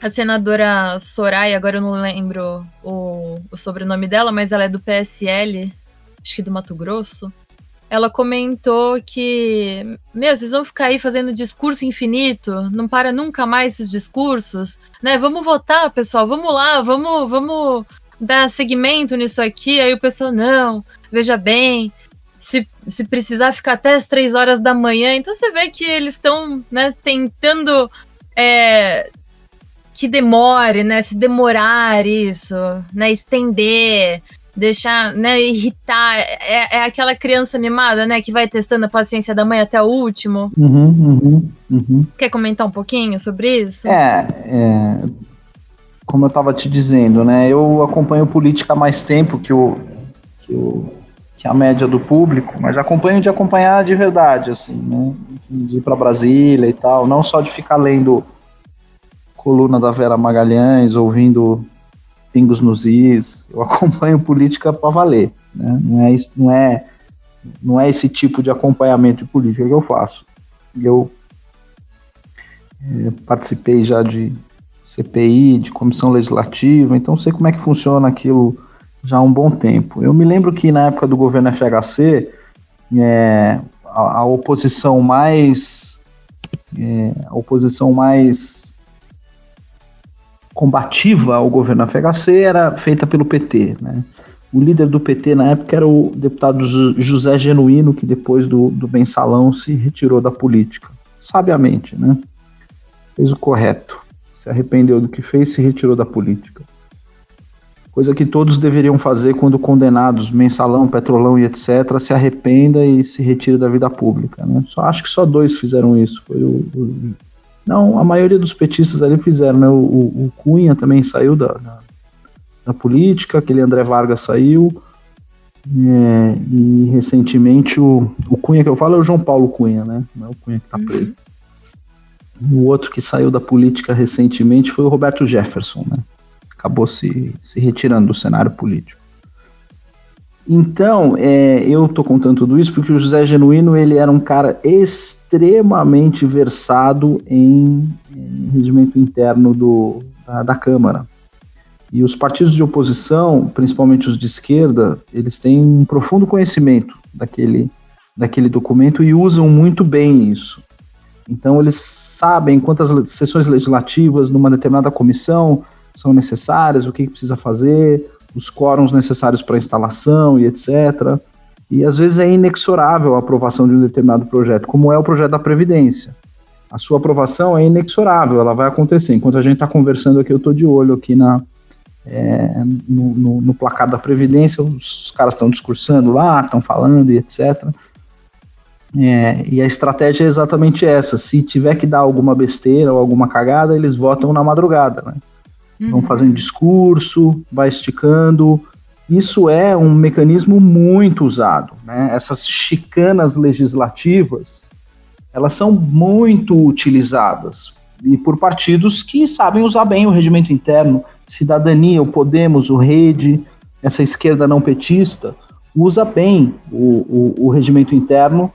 a senadora Soraya, agora eu não lembro o, o sobrenome dela, mas ela é do PSL, acho que do Mato Grosso. Ela comentou que, meu, vocês vão ficar aí fazendo discurso infinito, não para nunca mais esses discursos, né? Vamos votar, pessoal, vamos lá, vamos, vamos dar segmento nisso aqui. Aí o pessoal, não, veja bem, se, se precisar ficar até as três horas da manhã. Então você vê que eles estão né, tentando é, que demore, né? Se demorar isso, né? Estender, deixar, né? Irritar. É, é aquela criança mimada, né? Que vai testando a paciência da mãe até o último.
Uhum, uhum, uhum.
Quer comentar um pouquinho sobre isso?
É, é como eu estava te dizendo, né? Eu acompanho política há mais tempo que o, que o que a média do público, mas acompanho de acompanhar de verdade, assim, né? De ir para Brasília e tal, não só de ficar lendo coluna da Vera Magalhães, ouvindo Pingos nos Is, eu acompanho política para valer, né? Não é, não, é, não é esse tipo de acompanhamento de política que eu faço. Eu é, participei já de CPI, de comissão legislativa, então sei como é que funciona aquilo já há um bom tempo. Eu me lembro que na época do governo FHC, é, a, a, oposição mais é, a oposição mais combativa ao governo FHC era feita pelo PT, né? O líder do PT na época era o deputado José Genuíno, que depois do, do mensalão se retirou da política. Sabiamente, né? Fez o correto. Se arrependeu do que fez, se retirou da política. Coisa que todos deveriam fazer quando condenados, mensalão, petrolão e etc., se arrependa e se retire da vida pública. Né? Só acho que só dois fizeram isso. Foi o, o não, a maioria dos petistas ali fizeram, né? O, o Cunha também saiu da, da, da, política, aquele André Vargas saiu. É, e recentemente o, o Cunha que eu falo é o João Paulo Cunha, né? Não é o Cunha que tá uhum. preso. O outro que saiu da política recentemente foi o Roberto Jefferson, né? Acabou se, se retirando do cenário político. Então, é, eu tô contando tudo isso porque o José Genuíno ele era um cara extremamente versado em, em regimento interno do, da, da, Câmara. E os partidos de oposição, principalmente os de esquerda, eles têm um profundo conhecimento daquele, daquele documento e usam muito bem isso. Então, eles sabem quantas sessões legislativas numa determinada comissão são necessárias, o que, que precisa fazer, os quórums necessários para instalação e etc. E às vezes é inexorável a aprovação de um determinado projeto, como é o projeto da Previdência. A sua aprovação é inexorável, ela vai acontecer. Enquanto a gente está conversando aqui, eu estou de olho aqui na, é, no, no, no, placar da Previdência, os caras estão discursando lá, estão falando e etc. É, e a estratégia é exatamente essa: se tiver que dar alguma besteira ou alguma cagada, eles votam na madrugada, né? Uhum. Vão fazendo discurso, vai esticando. Isso é um mecanismo muito usado, né? Essas chicanas legislativas, elas são muito utilizadas e por partidos que sabem usar bem o regimento interno. Cidadania, o Podemos, o Rede, essa esquerda não petista, usa bem o, o, o regimento interno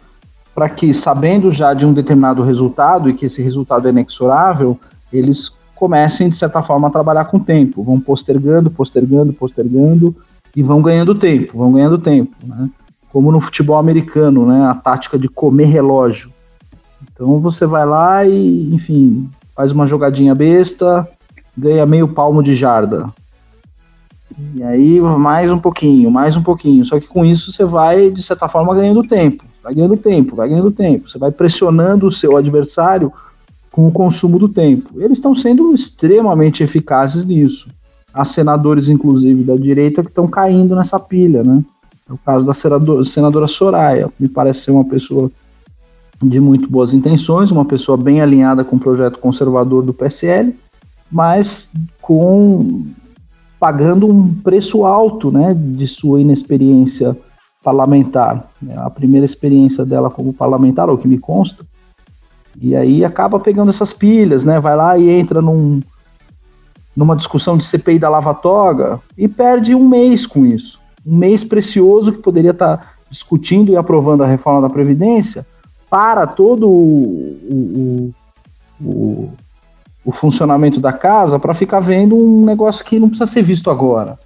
para que, sabendo já de um determinado resultado e que esse resultado é inexorável, eles comecem, de certa forma, a trabalhar com tempo. Vão postergando, postergando, postergando e vão ganhando tempo, vão ganhando tempo. Né? Como no futebol americano, né? a tática de comer relógio. Então você vai lá e, enfim, faz uma jogadinha besta, ganha meio palmo de jarda. E aí mais um pouquinho, mais um pouquinho. Só que com isso você vai, de certa forma, ganhando tempo. Vai ganhando tempo, vai ganhando tempo. Você vai pressionando o seu adversário com o consumo do tempo. Eles estão sendo extremamente eficazes nisso. Há senadores, inclusive, da direita que estão caindo nessa pilha, né? É o caso da senadora, senadora Soraya. Me parece ser uma pessoa de muito boas intenções, uma pessoa bem alinhada com o projeto conservador do PSL, mas com pagando um preço alto, né, de sua inexperiência parlamentar. A primeira experiência dela como parlamentar, o que me consta, e aí acaba pegando essas pilhas, né, vai lá e entra num, numa discussão de CPI da Lava Toga e perde um mês com isso. Um mês precioso que poderia estar discutindo e aprovando a reforma da Previdência, para todo o, o, o, o funcionamento da casa para ficar vendo um negócio que não precisa ser visto agora.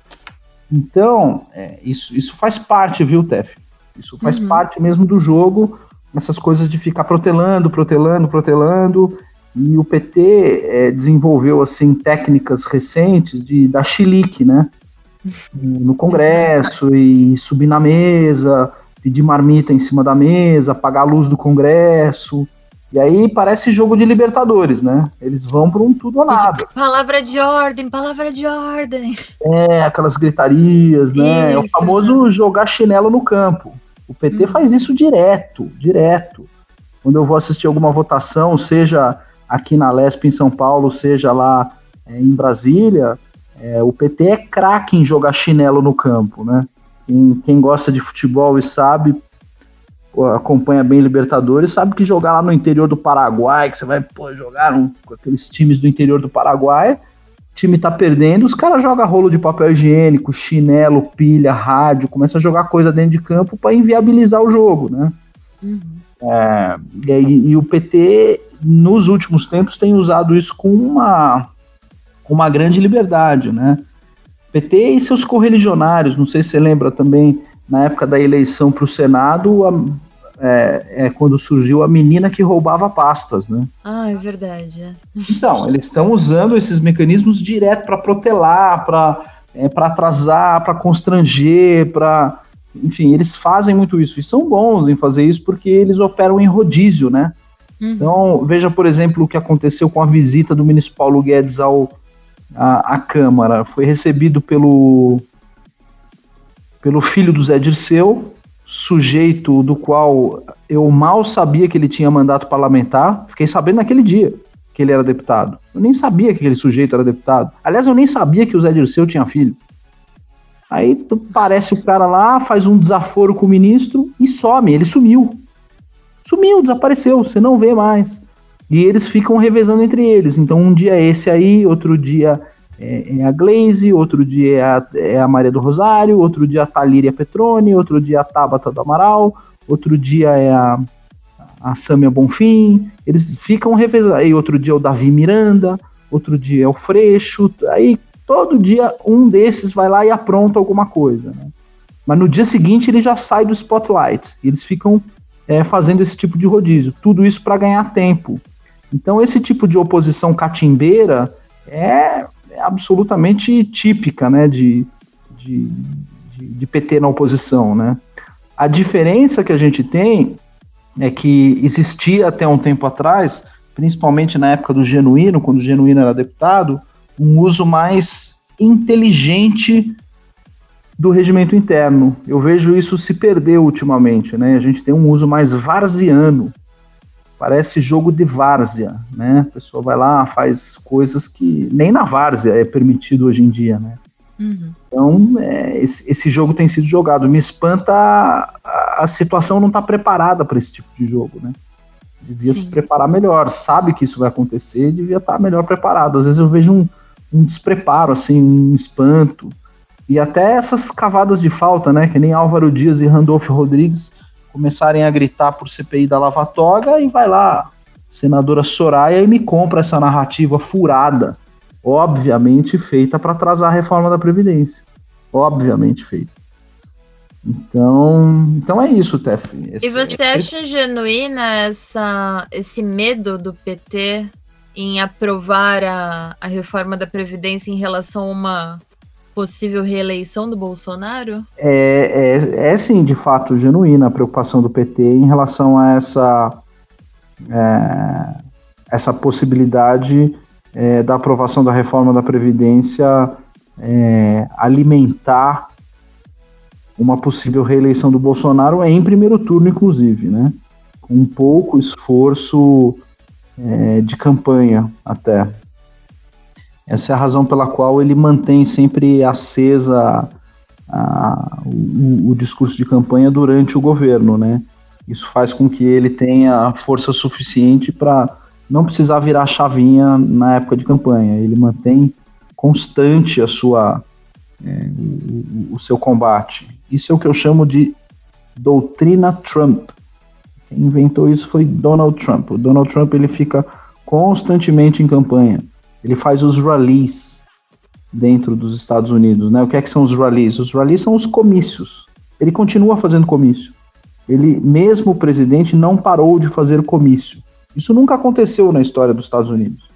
Então, é, isso, isso faz parte, viu, Tef? Isso faz uhum. parte mesmo do jogo, essas coisas de ficar protelando, protelando, protelando. E o PT é, desenvolveu assim técnicas recentes de dar chilique, né? No Congresso e subir na mesa, pedir marmita em cima da mesa, apagar a luz do Congresso. E aí parece jogo de Libertadores, né? Eles vão para um tudo ou nada.
Palavra de ordem, palavra de ordem.
É, aquelas gritarias, né? Isso, é o famoso jogar chinelo no campo. O PT hum. faz isso direto, direto. Quando eu vou assistir alguma votação, seja aqui na Lesp em São Paulo, seja lá é, em Brasília, é, o PT é craque em jogar chinelo no campo, né? Quem, quem gosta de futebol e sabe, acompanha bem Libertadores, sabe que jogar lá no interior do Paraguai, que você vai pô, jogar um, com aqueles times do interior do Paraguai, o time tá perdendo, os caras jogam rolo de papel higiênico, chinelo, pilha, rádio, começa a jogar coisa dentro de campo para inviabilizar o jogo, né? Uhum. É, e, e, o PT, nos últimos tempos, tem usado isso com uma, com uma grande liberdade, né? PT e seus correligionários, não sei se você lembra também, na época da eleição para o Senado, a, é, é, quando surgiu a menina que roubava pastas, né?
Ah, é verdade.
Então, eles estão usando esses mecanismos direto para protelar, para é, atrasar, para constranger, para. Enfim, eles fazem muito isso e são bons em fazer isso porque eles operam em rodízio, né? Uhum. Então, veja, por exemplo, o que aconteceu com a visita do ministro Paulo Guedes ao, a, a Câmara. Foi recebido pelo, pelo filho do Zé Dirceu, sujeito do qual eu mal sabia que ele tinha mandato parlamentar. Fiquei sabendo naquele dia que ele era deputado. Eu nem sabia que aquele sujeito era deputado. Aliás, eu nem sabia que o Zé Dirceu tinha filho. Aí parece o cara lá, faz um desaforo com o ministro e some. Ele sumiu. Sumiu, desapareceu. Você não vê mais. E eles ficam revezando entre eles. Então, um dia é esse aí, outro dia é, é a Glaze, outro dia é a, é a, Maria do Rosário, outro dia a Talíria Petrone, outro dia a Tabata do Amaral, outro dia é a, a Sâmia Bonfim. Eles ficam revezando. Aí, outro dia é o Davi Miranda, outro dia é o Freixo. Aí, todo dia, um desses vai lá e apronta alguma coisa. Né? Mas no dia seguinte, ele já sai do spotlight. Eles ficam é, fazendo esse tipo de rodízio. Tudo isso para ganhar tempo. Então, esse tipo de oposição catimbeira é absolutamente típica né, de, de, de, de, PT na oposição. Né? A diferença que a gente tem é que existia até um tempo atrás, principalmente na época do Genuíno, quando o Genuíno era deputado, um uso mais inteligente do regimento interno. Eu vejo isso se perder ultimamente, né? A gente tem um uso mais varziano. Parece jogo de várzea, né? A pessoa vai lá, faz coisas que nem na várzea é permitido hoje em dia, né? Uhum. Então, é, esse, esse, jogo tem sido jogado. Me espanta a, a situação não estar tá preparada para esse tipo de jogo, né? Devia Sim. se preparar melhor. Sabe que isso vai acontecer, devia estar tá melhor preparado. Às vezes eu vejo um, um despreparo, assim, um espanto. E até essas cavadas de falta, né? Que nem Álvaro Dias e Randolfo Rodrigues começarem a gritar por CPI da Lava Toga e vai lá, senadora Soraya, e me compra essa narrativa furada, obviamente feita para atrasar a reforma da Previdência. Obviamente feita. Então, então é isso, Tef.
e você acha genuína essa, esse medo do PT em aprovar a, a reforma da Previdência em relação a uma possível reeleição do Bolsonaro?
É, é, é sim, de fato, genuína a preocupação do PT em relação a essa, é, essa possibilidade é, da aprovação da reforma da Previdência é, alimentar uma possível reeleição do Bolsonaro em primeiro turno, inclusive, né? Com pouco esforço é, de campanha até. Essa é a razão pela qual ele mantém sempre acesa a, o, o, discurso de campanha durante o governo, né? Isso faz com que ele tenha força suficiente para não precisar virar chavinha na época de campanha. Ele mantém constante a sua, é, o, o seu combate. Isso é o que eu chamo de doutrina Trump. Quem inventou isso foi Donald Trump. O Donald Trump ele fica constantemente em campanha ele faz os rallies dentro dos Estados Unidos, né? O que é que são os rallies? Os rallies são os comícios. Ele continua fazendo comício. Ele, mesmo o presidente, não parou de fazer comício. Isso nunca aconteceu na história dos Estados Unidos.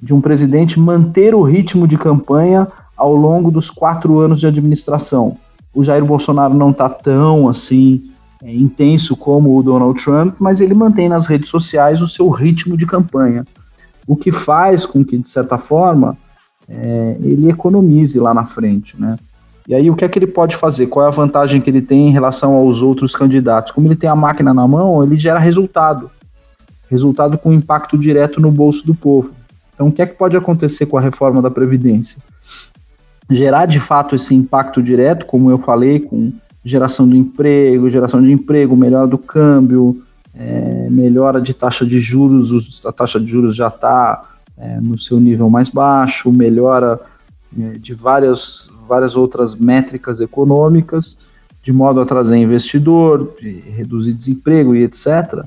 De um presidente manter o ritmo de campanha ao longo dos quatro anos de administração. O Jair Bolsonaro não está tão assim é, intenso como o Donald Trump, mas ele mantém nas redes sociais o seu ritmo de campanha o que faz com que, de certa forma, é, ele economize lá na frente, né? E aí, o que é que ele pode fazer? Qual é a vantagem que ele tem em relação aos outros candidatos? Como ele tem a máquina na mão, ele gera resultado. Resultado com impacto direto no bolso do povo. Então, o que é que pode acontecer com a reforma da Previdência? Gerar, de fato, esse impacto direto, como eu falei, com geração do emprego, geração de emprego, melhora do câmbio, é, melhora de taxa de juros, a taxa de juros já está é, no seu nível mais baixo, melhora é, de várias, várias outras métricas econômicas, de modo a trazer investidor, reduzir desemprego e etc.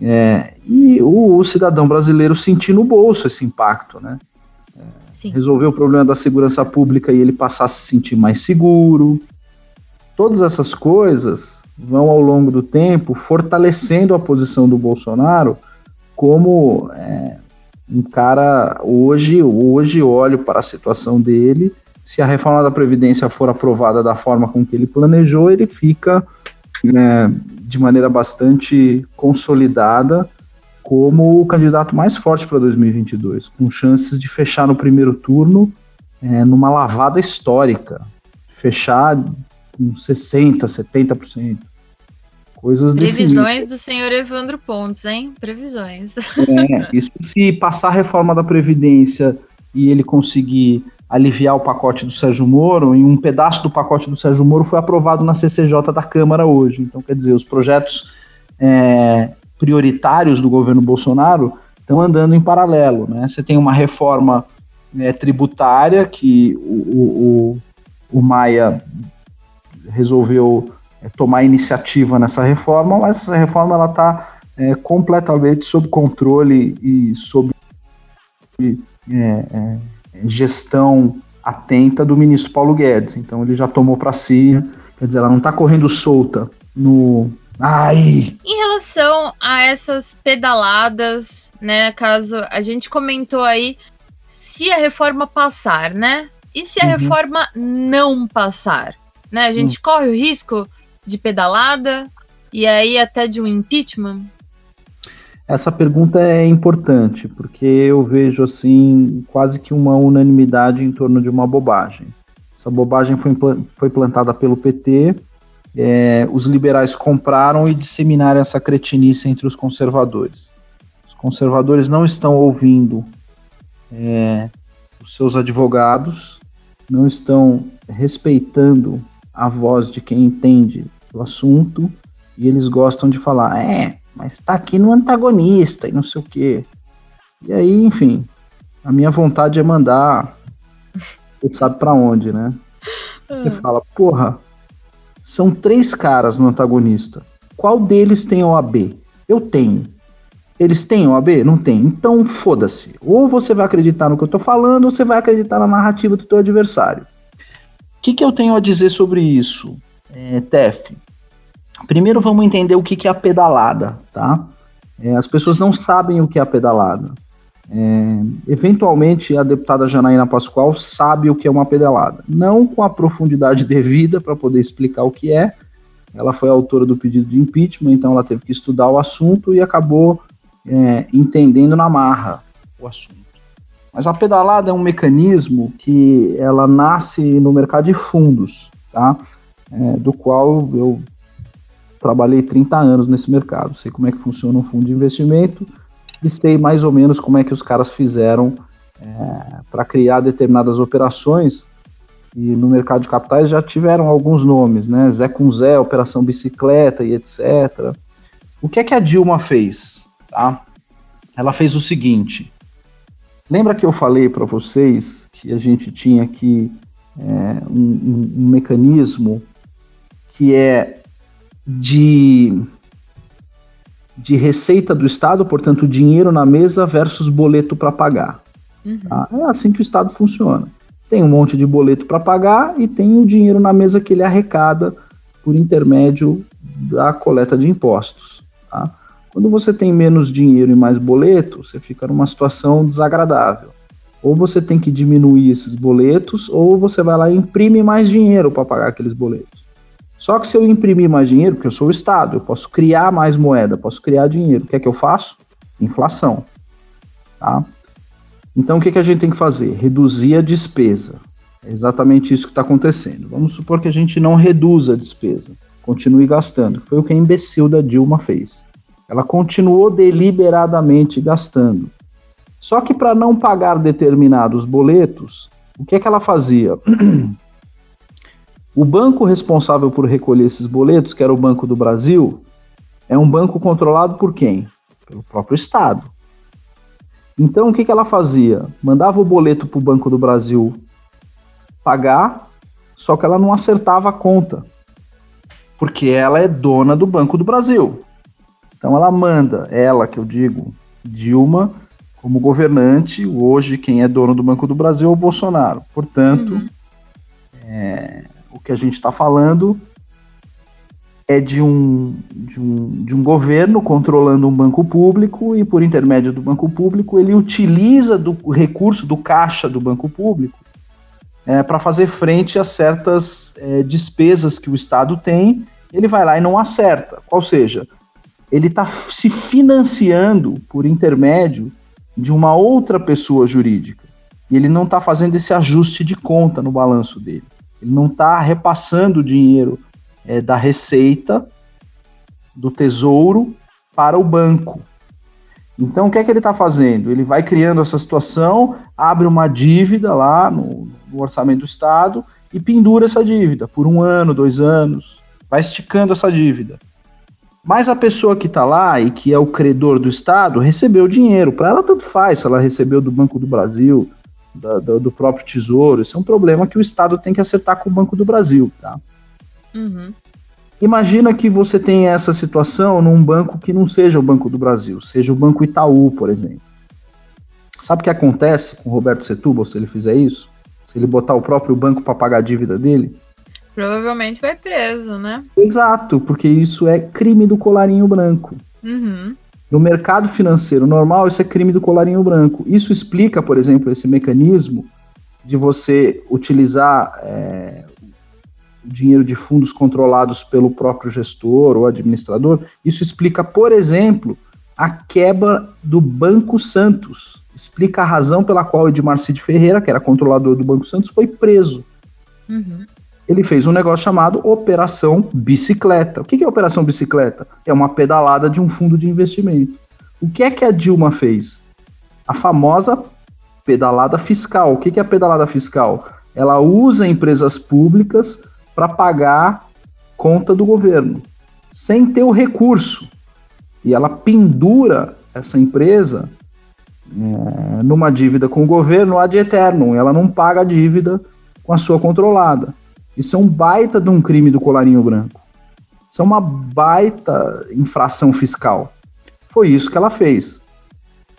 É, e o, o, cidadão brasileiro sentir no bolso esse impacto, né? É, resolver o problema da segurança pública e ele passar a se sentir mais seguro. Todas essas coisas vão ao longo do tempo fortalecendo a posição do Bolsonaro como é, um cara hoje hoje olho para a situação dele se a reforma da previdência for aprovada da forma com que ele planejou ele fica né, de maneira bastante consolidada como o candidato mais forte para 2022 com chances de fechar no primeiro turno é, numa lavada histórica fechar com 60, 70%. Coisas
Previsões do senhor Evandro Pontes, hein? Previsões.
É, isso se passar a reforma da Previdência e ele conseguir aliviar o pacote do Sérgio Moro, e um pedaço do pacote do Sérgio Moro foi aprovado na CCJ da Câmara hoje. Então, quer dizer, os projetos é, prioritários do governo Bolsonaro estão andando em paralelo. Né? Você tem uma reforma é, tributária que o, o, o Maia resolveu tomar iniciativa nessa reforma, mas essa reforma ela está é, completamente sob controle e sob é, é, gestão atenta do ministro Paulo Guedes. Então ele já tomou para si, quer dizer, ela não está correndo solta no Ai.
Em relação a essas pedaladas, né? Caso a gente comentou aí, se a reforma passar, né? E se a uhum. reforma não passar? Né? A gente uhum. corre o risco de pedalada e aí até de um impeachment?
Essa pergunta é importante, porque eu vejo assim quase que uma unanimidade em torno de uma bobagem. Essa bobagem foi, foi plantada pelo PT, é, os liberais compraram e disseminaram essa cretinice entre os conservadores. Os conservadores não estão ouvindo é, os seus advogados, não estão respeitando a voz de quem entende do assunto e eles gostam de falar, é, mas tá aqui no antagonista e não sei o quê. E aí, enfim, a minha vontade é mandar, você sabe para onde, né? Você ah. fala, porra, são três caras no antagonista. Qual deles tem OAB? Eu tenho. Eles têm OAB? Não tem. Então foda-se. Ou você vai acreditar no que eu tô falando, ou você vai acreditar na narrativa do teu adversário. O que, que eu tenho a dizer sobre isso, é, Tef? Primeiro vamos entender o que, que é a pedalada, tá? É, as pessoas não sabem o que é a pedalada. É, eventualmente a deputada Janaína Pascoal sabe o que é uma pedalada. Não com a profundidade devida para poder explicar o que é. Ela foi autora do pedido de impeachment, então ela teve que estudar o assunto e acabou é, entendendo na marra o assunto. Mas a pedalada é um mecanismo que ela nasce no mercado de fundos, tá? É, do qual eu trabalhei 30 anos nesse mercado, sei como é que funciona um fundo de investimento e sei mais ou menos como é que os caras fizeram é, para criar determinadas operações que no mercado de capitais já tiveram alguns nomes, né? Zé com Zé, Operação Bicicleta e etc. O que é que a Dilma fez? Tá? Ela fez o seguinte. Lembra que eu falei para vocês que a gente tinha aqui é, um, um, um mecanismo que é de, de receita do Estado, portanto, dinheiro na mesa versus boleto para pagar. Uhum. Tá? É assim que o Estado funciona. Tem um monte de boleto para pagar e tem o dinheiro na mesa que ele arrecada por intermédio da coleta de impostos. Tá? Quando você tem menos dinheiro e mais boleto, você fica numa situação desagradável. Ou você tem que diminuir esses boletos, ou você vai lá e imprime mais dinheiro para pagar aqueles boletos. Só que se eu imprimir mais dinheiro, porque eu sou o Estado, eu posso criar mais moeda, posso criar dinheiro. O que é que eu faço? Inflação. Tá? Então o que, que a gente tem que fazer? Reduzir a despesa. É exatamente isso que está acontecendo. Vamos supor que a gente não reduza a despesa, continue gastando. Foi o que a imbecil da Dilma fez. Ela continuou deliberadamente gastando. Só que para não pagar determinados boletos, o que é que ela fazia? O banco responsável por recolher esses boletos, que era o Banco do Brasil, é um banco controlado por quem? Pelo próprio Estado. Então, o que, que ela fazia? Mandava o boleto para o Banco do Brasil pagar, só que ela não acertava a conta, porque ela é dona do Banco do Brasil. Então, ela manda, ela que eu digo, Dilma, como governante, hoje quem é dono do Banco do Brasil é o Bolsonaro. Portanto, uhum. é, que a gente está falando é de um, de, um, de um governo controlando um banco público e, por intermédio do banco público, ele utiliza do recurso do caixa do banco público é, para fazer frente a certas é, despesas que o Estado tem. Ele vai lá e não acerta. Ou seja, ele está se financiando por intermédio de uma outra pessoa jurídica. E ele não está fazendo esse ajuste de conta no balanço dele. Ele não está repassando o dinheiro é, da receita do tesouro para o banco. Então, o que é que ele está fazendo? Ele vai criando essa situação, abre uma dívida lá no, no, orçamento do Estado e pendura essa dívida por um ano, dois anos, vai esticando essa dívida. Mas a pessoa que está lá e que é o credor do Estado recebeu o dinheiro. Para ela, tanto faz se ela recebeu do Banco do Brasil, da, do, do, próprio Tesouro. Isso é um problema que o Estado tem que acertar com o Banco do Brasil, tá? Uhum. Imagina que você tem essa situação num banco que não seja o Banco do Brasil, seja o Banco Itaú, por exemplo. Sabe o que acontece com o Roberto Setúbal se ele fizer isso? Se ele botar o próprio banco para pagar a dívida dele?
Provavelmente vai preso, né?
Exato, porque isso é crime do colarinho branco. Uhum. No mercado financeiro normal, isso é crime do colarinho branco. Isso explica, por exemplo, esse mecanismo de você utilizar é, dinheiro de fundos controlados pelo próprio gestor ou administrador. Isso explica, por exemplo, a quebra do Banco Santos. Explica a razão pela qual Edmar Cid Ferreira, que era controlador do Banco Santos, foi preso. Uhum. Ele fez um negócio chamado Operação Bicicleta. O que é Operação Bicicleta? É uma pedalada de um fundo de investimento. O que é que a Dilma fez? A famosa pedalada fiscal. O que é a pedalada fiscal? Ela usa empresas públicas para pagar conta do governo, sem ter o recurso. E ela pendura essa empresa é, numa dívida com o governo ad eterno. Ela não paga a dívida com a sua controlada. Isso é um baita de um crime do colarinho branco. Isso é uma baita infração fiscal. Foi isso que ela fez.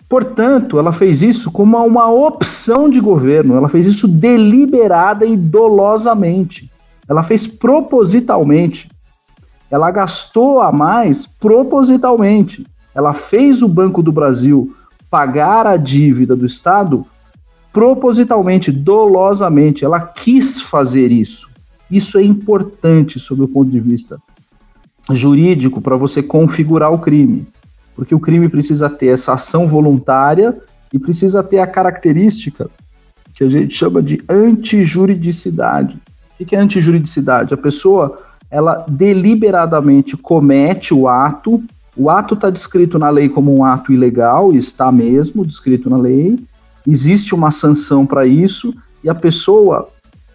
Portanto, ela fez isso como uma opção de governo, ela fez isso deliberada e dolosamente. Ela fez propositalmente. Ela gastou a mais propositalmente. Ela fez o Banco do Brasil pagar a dívida do Estado propositalmente, dolosamente. Ela quis fazer isso. Isso é importante sob o ponto de vista jurídico para você configurar o crime. Porque o crime precisa ter essa ação voluntária e precisa ter a característica que a gente chama de antijuridicidade. O que é antijuridicidade? A pessoa, ela deliberadamente comete o ato, o ato está descrito na lei como um ato ilegal, está mesmo descrito na lei, existe uma sanção para isso, e a pessoa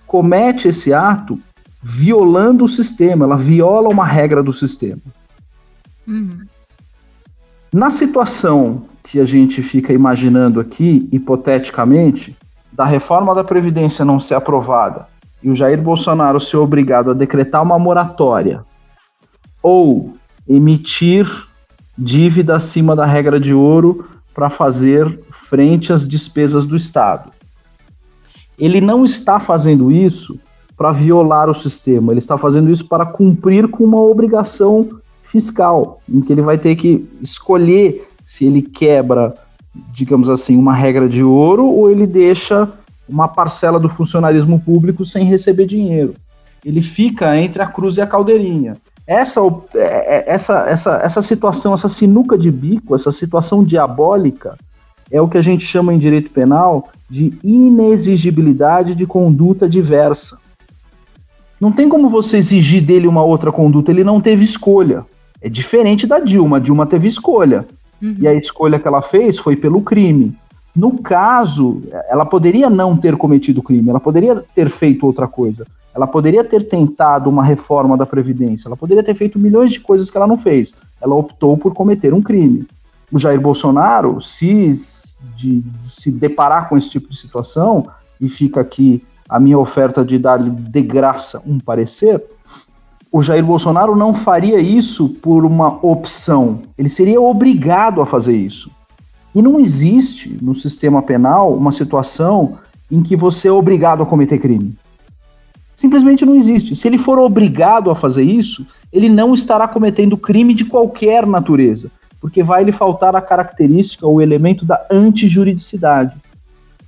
comete esse ato violando o sistema, ela viola uma regra do sistema. Uhum. Na situação que a gente fica imaginando aqui, hipoteticamente, da reforma da Previdência não ser aprovada e o Jair Bolsonaro ser obrigado a decretar uma moratória ou emitir dívida acima da regra de ouro para fazer frente às despesas do Estado. Ele não está fazendo isso para violar o sistema, ele está fazendo isso para cumprir com uma obrigação fiscal, em que ele vai ter que escolher se ele quebra, digamos assim, uma regra de ouro ou ele deixa uma parcela do funcionarismo público sem receber dinheiro. Ele fica entre a cruz e a caldeirinha. Essa, é, é, essa, essa, essa situação, essa sinuca de bico, essa situação diabólica, é o que a gente chama em direito penal de inexigibilidade de conduta diversa. Não tem como você exigir dele uma outra conduta, ele não teve escolha. É diferente da Dilma. A Dilma teve escolha. Uhum. E a escolha que ela fez foi pelo crime. No caso, ela poderia não ter cometido crime, ela poderia ter feito outra coisa. Ela poderia ter tentado uma reforma da Previdência, ela poderia ter feito milhões de coisas que ela não fez. Ela optou por cometer um crime. O Jair Bolsonaro, se de, se deparar com esse tipo de situação, e fica aqui a minha oferta de dar-lhe de graça um parecer, o Jair Bolsonaro não faria isso por uma opção, ele seria obrigado a fazer isso. E não existe no sistema penal uma situação em que você é obrigado a cometer crime. Simplesmente não existe. Se ele for obrigado a fazer isso, ele não estará cometendo crime de qualquer natureza, porque vai lhe faltar a característica, o elemento da antijuridicidade.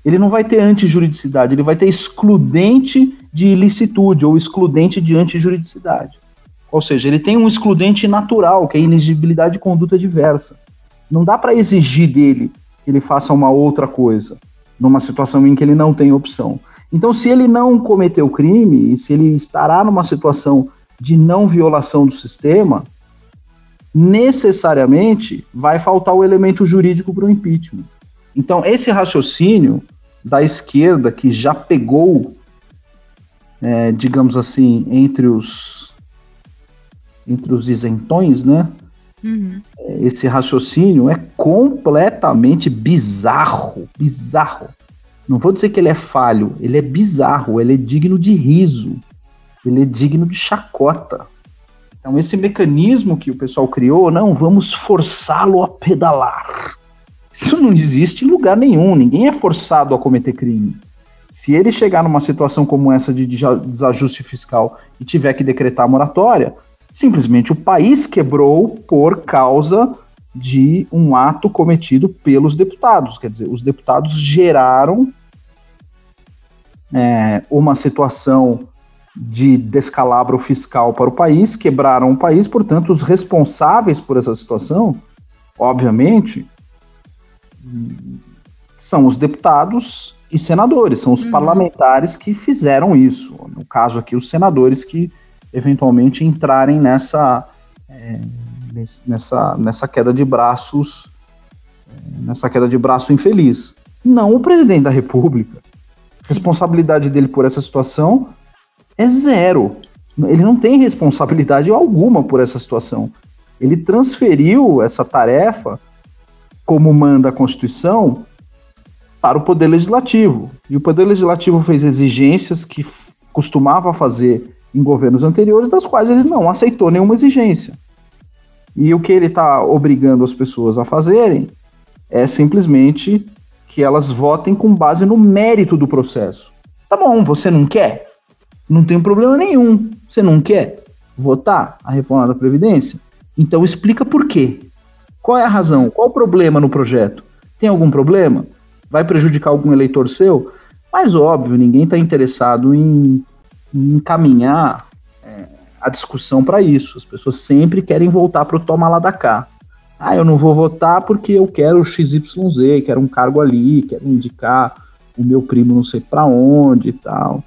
Ele não vai ter antijuridicidade, ele vai ter excludente de ilicitude ou excludente de antijuridicidade. Ou seja, ele tem um excludente natural, que é a inexigibilidade de conduta diversa. Não dá para exigir dele que ele faça uma outra coisa, numa situação em que ele não tem opção. Então, se ele não cometeu crime, e se ele estará numa situação de não violação do sistema, necessariamente vai faltar o elemento jurídico para o impeachment. Então, esse raciocínio da esquerda que já pegou é, digamos assim, entre os entre os isentões, né? Uhum. Esse raciocínio é completamente bizarro, bizarro. Não vou dizer que ele é falho, ele é bizarro, ele é digno de riso, ele é digno de chacota. Então esse mecanismo que o pessoal criou, não, vamos forçá-lo a pedalar. Isso não existe em lugar nenhum, ninguém é forçado a cometer crime. Se ele chegar numa situação como essa de desajuste fiscal e tiver que decretar moratória, simplesmente o país quebrou por causa de um ato cometido pelos deputados. Quer dizer, os deputados geraram é, uma situação de descalabro fiscal para o país, quebraram o país, portanto, os responsáveis por essa situação, obviamente, são os deputados e senadores, são os uhum. parlamentares que fizeram isso. No caso aqui, os senadores que eventualmente entrarem nessa, é, nessa, nessa queda de braços, é, nessa queda de braço infeliz. Não o presidente da República. A responsabilidade dele por essa situação é zero. Ele não tem responsabilidade alguma por essa situação. Ele transferiu essa tarefa, como manda a Constituição, para o Poder Legislativo. E o Poder Legislativo fez exigências que costumava fazer em governos anteriores, das quais ele não aceitou nenhuma exigência. E o que ele está obrigando as pessoas a fazerem é simplesmente que elas votem com base no mérito do processo. Tá bom, você não quer? Não tem problema nenhum. Você não quer votar a reforma da Previdência? Então explica por quê. Qual é a razão? Qual o problema no projeto? Tem algum problema? Vai prejudicar algum eleitor seu? Mas óbvio, ninguém está interessado em, encaminhar é, a discussão para isso. As pessoas sempre querem voltar para o toma lá da cá. Ah, eu não vou votar porque eu quero XYZ, quero um cargo ali, quero indicar o meu primo não sei para onde e tal.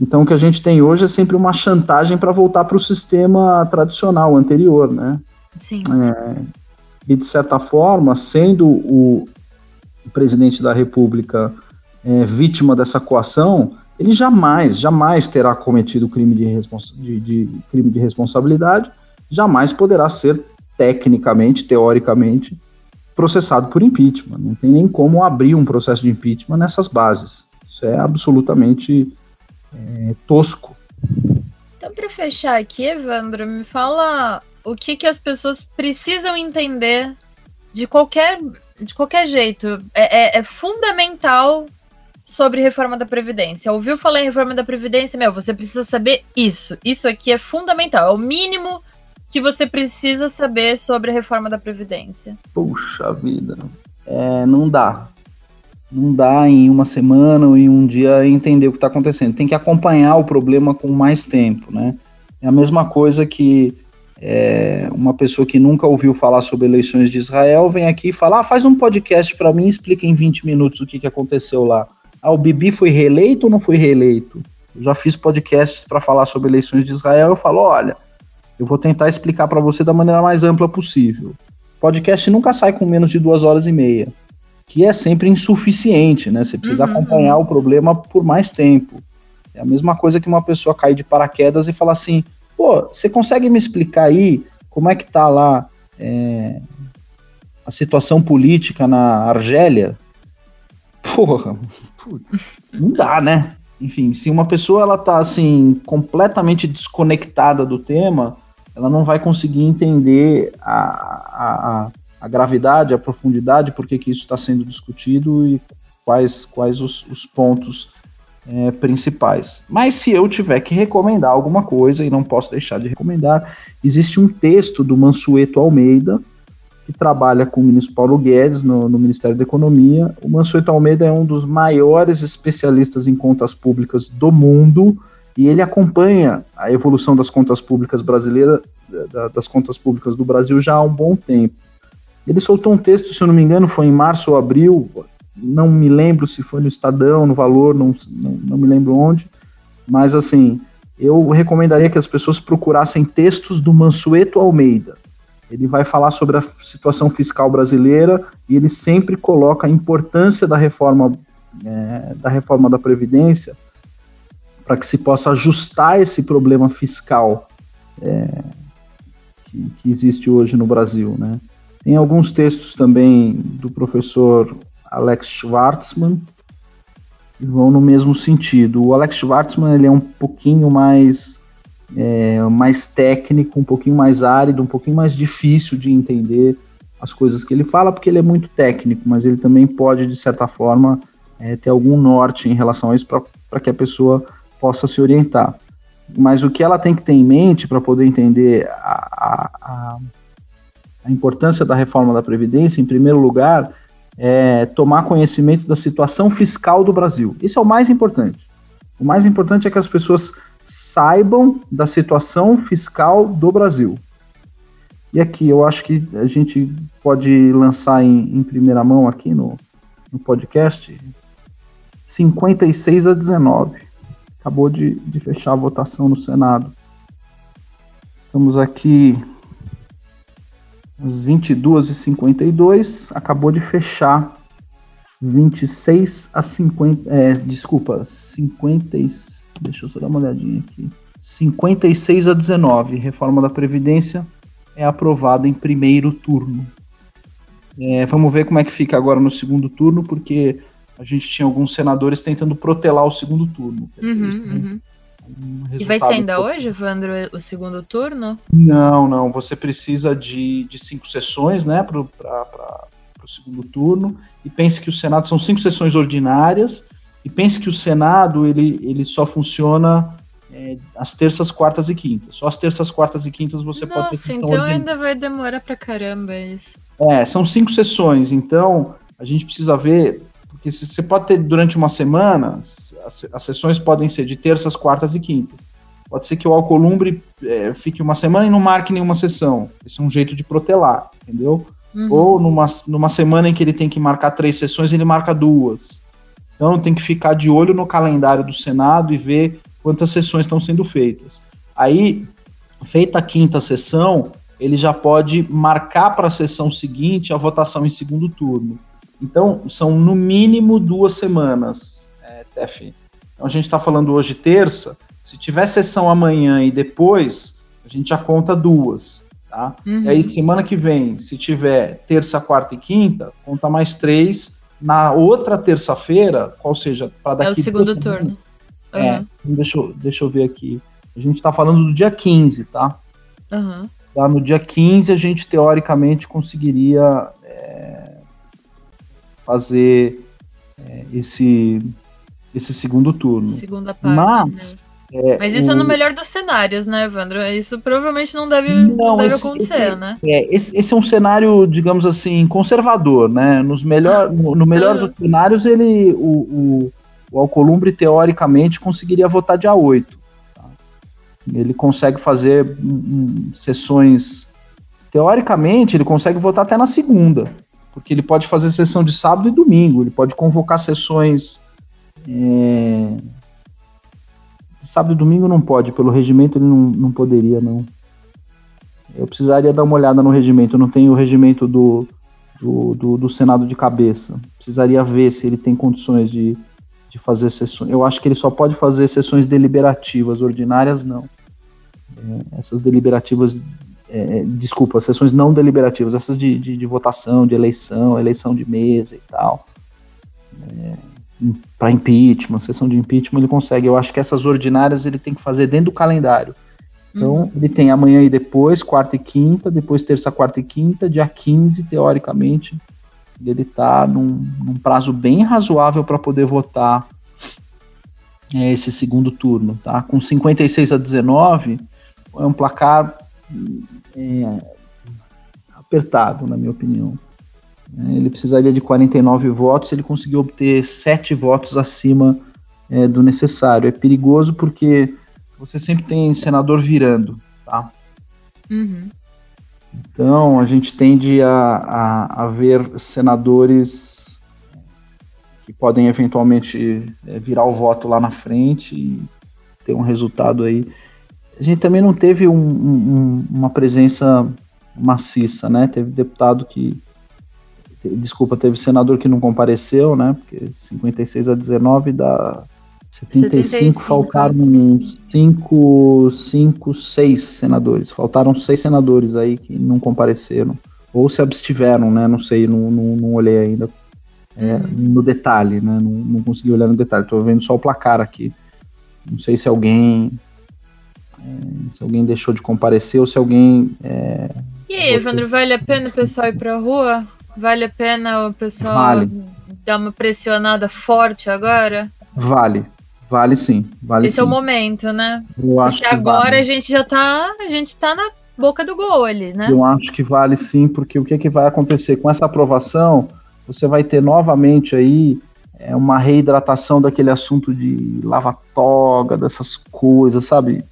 Então o que a gente tem hoje é sempre uma chantagem para voltar para o sistema tradicional anterior, né?
Sim.
É, e de certa forma, sendo o, presidente da República é, vítima dessa coação, ele jamais, jamais terá cometido crime de, de, de, crime de responsabilidade, jamais poderá ser tecnicamente, teoricamente, processado por impeachment. Não tem nem como abrir um processo de impeachment nessas bases. Isso é absolutamente é, tosco.
Então, para fechar aqui, Evandro, me fala o que, que as pessoas precisam entender de qualquer, de qualquer jeito. É, é, é fundamental sobre reforma da Previdência. Ouviu falar em reforma da Previdência? Meu, você precisa saber isso. Isso aqui é fundamental. É o mínimo que você precisa saber sobre a reforma da Previdência.
Puxa vida. É, não dá. Não dá em uma semana ou em um dia entender o que está acontecendo. Tem que acompanhar o problema com mais tempo, né? É a mesma coisa que é, uma pessoa que nunca ouviu falar sobre eleições de Israel vem aqui e fala: ah, faz um podcast para mim, explica em 20 minutos o que, que aconteceu lá. Ah, o Bibi foi reeleito ou não foi reeleito? Eu já fiz podcasts para falar sobre eleições de Israel. Eu falo: olha, eu vou tentar explicar para você da maneira mais ampla possível. Podcast nunca sai com menos de duas horas e meia que é sempre insuficiente, né? Você precisa uhum, acompanhar o problema por mais tempo. É a mesma coisa que uma pessoa cair de paraquedas e falar assim, pô, você consegue me explicar aí como é que tá lá é, a situação política na Argélia? Porra, não dá, né? Enfim, se uma pessoa ela tá assim completamente desconectada do tema, ela não vai conseguir entender a, a, a a gravidade, a profundidade, por que, que isso está sendo discutido e quais, quais os, os pontos é, principais. Mas se eu tiver que recomendar alguma coisa, e não posso deixar de recomendar, existe um texto do Mansueto Almeida, que trabalha com o ministro Paulo Guedes no, no, Ministério da Economia. O Mansueto Almeida é um dos maiores especialistas em contas públicas do mundo e ele acompanha a evolução das contas públicas brasileiras, das contas públicas do Brasil já há um bom tempo. Ele soltou um texto, se eu não me engano, foi em março ou abril, não me lembro se foi no Estadão, no Valor, não, não, não me lembro onde, mas assim, eu recomendaria que as pessoas procurassem textos do Mansueto Almeida. Ele vai falar sobre a situação fiscal brasileira e ele sempre coloca a importância da reforma é, da reforma da previdência para que se possa ajustar esse problema fiscal é, que, que existe hoje no Brasil, né? Tem alguns textos também do professor Alex Schwartzman que vão no mesmo sentido. O Alex Schwartzman ele é um pouquinho mais é, mais técnico, um pouquinho mais árido, um pouquinho mais difícil de entender as coisas que ele fala, porque ele é muito técnico, mas ele também pode, de certa forma, é, ter algum norte em relação a isso para que a pessoa possa se orientar. Mas o que ela tem que ter em mente para poder entender a, a, a importância da reforma da Previdência, em primeiro lugar, é tomar conhecimento da situação fiscal do Brasil. Isso é o mais importante. O mais importante é que as pessoas saibam da situação fiscal do Brasil. E aqui eu acho que a gente pode lançar em, em primeira mão aqui no, no podcast 56 a 19. Acabou de, de fechar a votação no Senado. Estamos aqui às 22h52. Acabou de fechar 26 a 50. É, desculpa, 50. Deixa eu só dar uma olhadinha aqui. 56 a 19. Reforma da Previdência é aprovada em primeiro turno. É, vamos ver como é que fica agora no segundo turno, porque a gente tinha alguns senadores tentando protelar o segundo turno.
Uhum, uhum. Um e vai ser ainda hoje, Evandro, o segundo turno?
Não, não. Você precisa de, de cinco sessões, né, para o segundo turno. E pense que o Senado são cinco sessões ordinárias. E pense que o Senado ele, ele só funciona é, às terças, quartas e quintas. Só às terças, quartas e quintas você
Nossa,
pode ter
então ordinária. ainda vai demorar pra caramba isso.
É, são cinco sessões. Então a gente precisa ver porque se você pode ter durante uma semana, as, as sessões podem ser de terças, quartas e quintas. Pode ser que o Alcolumbre é, fique uma semana e não marque nenhuma sessão. Esse é um jeito de protelar, entendeu? Uhum. Ou numa, numa semana em que ele tem que marcar três sessões, ele marca duas. Então tem que ficar de olho no calendário do Senado e ver quantas sessões estão sendo feitas. Aí, feita a quinta sessão, ele já pode marcar para a sessão seguinte a votação em segundo turno. Então, são no mínimo duas semanas, é, TF. Então, a gente está falando hoje terça. Se tiver sessão amanhã e depois, a gente já conta duas. Tá? Uhum. E aí, semana que vem, se tiver terça, quarta e quinta, conta mais três. Na outra terça-feira, qual seja,
para daqui. É o segundo turno.
Uhum. É, então deixa eu, deixa eu ver aqui. A gente está falando do dia 15, tá?
Uhum.
Lá no dia 15, a gente teoricamente conseguiria fazer é, esse, esse segundo turno.
Segunda parte. Mas, né? é, Mas isso o... é no melhor dos cenários, né, Evandro? Isso provavelmente não deve, não, não deve esse, acontecer,
esse,
né?
É, esse, esse, é um cenário, digamos assim, conservador, né? Nos melhor, no, no melhor dos cenários, ele, o, o, o Alcolumbre, teoricamente, conseguiria votar dia 8. Tá? Ele consegue fazer um, sessões. Teoricamente, ele consegue votar até na segunda porque ele pode fazer sessão de sábado e domingo, ele pode convocar sessões. É... Sábado e domingo não pode, pelo regimento ele não, não poderia, não. Eu precisaria dar uma olhada no regimento, eu não tenho o regimento do, do, do, do Senado de cabeça. Precisaria ver se ele tem condições de, de fazer sessões. Eu acho que ele só pode fazer sessões deliberativas, ordinárias não. É, essas deliberativas é, é, desculpa, sessões não deliberativas, essas de, de, de, votação, de eleição, eleição de mesa e tal. É, para impeachment, sessão de impeachment ele consegue. Eu acho que essas ordinárias ele tem que fazer dentro do calendário. Então, uhum. ele tem amanhã e depois, quarta e quinta, depois terça, quarta e quinta, dia 15, teoricamente, ele está num, num, prazo bem razoável para poder votar é, esse segundo turno, tá? Com 56 a 19, é um placar é, apertado, na minha opinião. É, ele precisaria de 49 votos, ele conseguiu obter 7 votos acima é, do necessário. É perigoso porque você sempre tem senador virando, tá?
Uhum.
Então, a gente tende a, a, a, ver senadores que podem eventualmente é, virar o voto lá na frente e ter um resultado aí a gente também não teve um, um, uma presença maciça, né? Teve deputado que. Desculpa, teve senador que não compareceu, né? Porque 56 a 19 dá 75, 75 faltaram 5, 5, 6 senadores. Faltaram seis senadores aí que não compareceram. Ou se abstiveram, né? Não sei, não, não, não olhei ainda é, uhum. no detalhe, né? Não, não consegui olhar no detalhe. Estou vendo só o placar aqui. Não sei se alguém se alguém deixou de comparecer ou se alguém. É,
e aí, Evandro, vale a pena o pessoal ir pra rua? Vale a pena o pessoal vale. dar uma pressionada forte agora?
Vale, vale sim. Vale
Esse
sim.
é o momento, né?
Eu acho
porque agora vale. a gente já tá. A gente tá na boca do gol ali, né?
Eu acho que vale sim, porque o que, que vai acontecer com essa aprovação? Você vai ter novamente aí é uma reidratação daquele assunto de lava-toga, dessas coisas, sabe?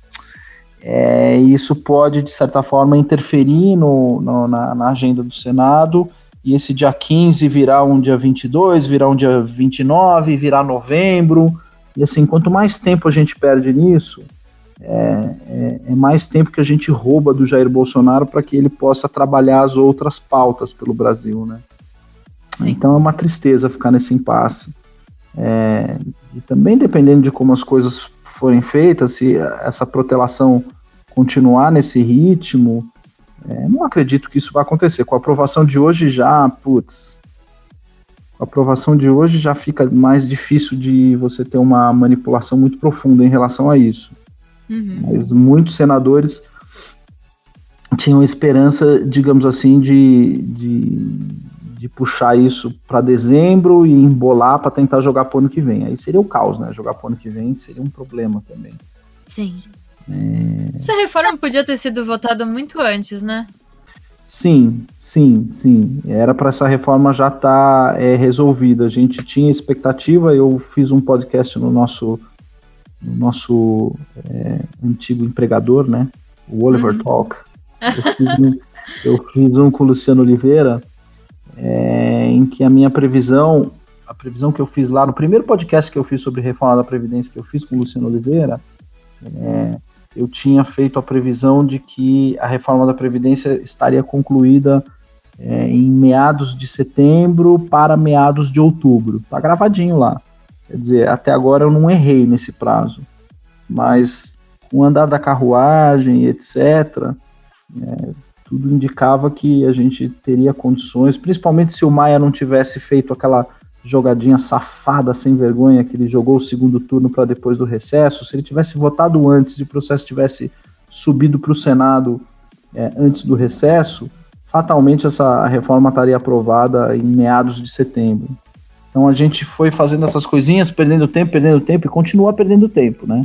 É, isso pode, de certa forma, interferir no, no na, na, agenda do Senado, e esse dia 15 virar um dia 22, virar um dia 29, virar novembro, e assim, quanto mais tempo a gente perde nisso, é, é, é mais tempo que a gente rouba do Jair Bolsonaro para que ele possa trabalhar as outras pautas pelo Brasil, né? Sim. Então é uma tristeza ficar nesse impasse. É, e também dependendo de como as coisas forem feitas, se essa protelação continuar nesse ritmo, é, não acredito que isso vai acontecer. Com a aprovação de hoje já, putz, com a aprovação de hoje já fica mais difícil de você ter uma manipulação muito profunda em relação a isso. Uhum. Mas muitos senadores tinham esperança, digamos assim, de, de de puxar isso para dezembro e embolar para tentar jogar para o ano que vem. Aí seria o caos, né? Jogar para o ano que vem seria um problema também.
Sim. É... Essa reforma podia ter sido votada muito antes, né?
Sim, sim, sim. Era para essa reforma já estar tá, é, resolvida. A gente tinha expectativa. Eu fiz um podcast no nosso, no nosso é, antigo empregador, né? O Oliver uhum. Talk. Eu fiz, um, eu fiz um com o Luciano Oliveira é, em que a minha previsão, a previsão que eu fiz lá no primeiro podcast que eu fiz sobre reforma da Previdência, que eu fiz com o Luciano Oliveira, é, eu tinha feito a previsão de que a reforma da Previdência estaria concluída é, em meados de setembro para meados de outubro. Tá gravadinho lá. Quer dizer, até agora eu não errei nesse prazo. Mas o andar da carruagem, etc., é, tudo indicava que a gente teria condições, principalmente se o Maia não tivesse feito aquela jogadinha safada, sem vergonha, que ele jogou o segundo turno para depois do recesso, se ele tivesse votado antes e o processo tivesse subido para o Senado é, antes do recesso, fatalmente essa reforma estaria aprovada em meados de setembro. Então a gente foi fazendo essas coisinhas, perdendo tempo, perdendo tempo e continua perdendo tempo, né?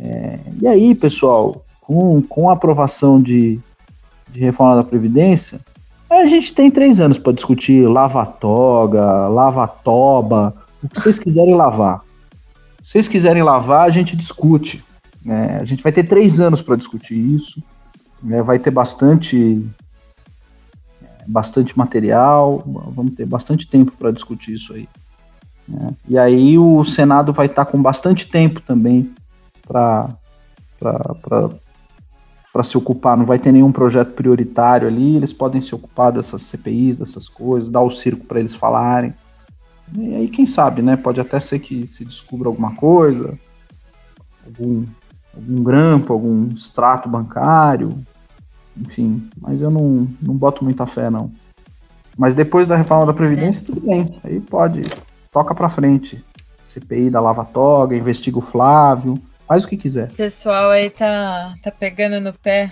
É, e aí, pessoal, com, com a aprovação de, de reforma da Previdência, a gente tem três anos para discutir lava-toga, lava-toba, o que vocês quiserem lavar. Se vocês quiserem lavar, a gente discute. Né? A gente vai ter três anos para discutir isso. Né? Vai ter bastante, bastante material, vamos ter bastante tempo para discutir isso aí. Né? E aí o Senado vai estar tá com bastante tempo também para para se ocupar, não vai ter nenhum projeto prioritário ali, eles podem se ocupar dessas CPIs, dessas coisas, dar o circo para eles falarem. E aí, quem sabe, né? Pode até ser que se descubra alguma coisa, algum, algum grampo, algum extrato bancário, enfim, mas eu não, não boto muita fé, não. Mas depois da reforma da Previdência, tudo bem, aí pode, toca para frente. CPI da Lava Toga, investiga o Flávio, Faz o que quiser.
O pessoal aí tá, tá pegando no pé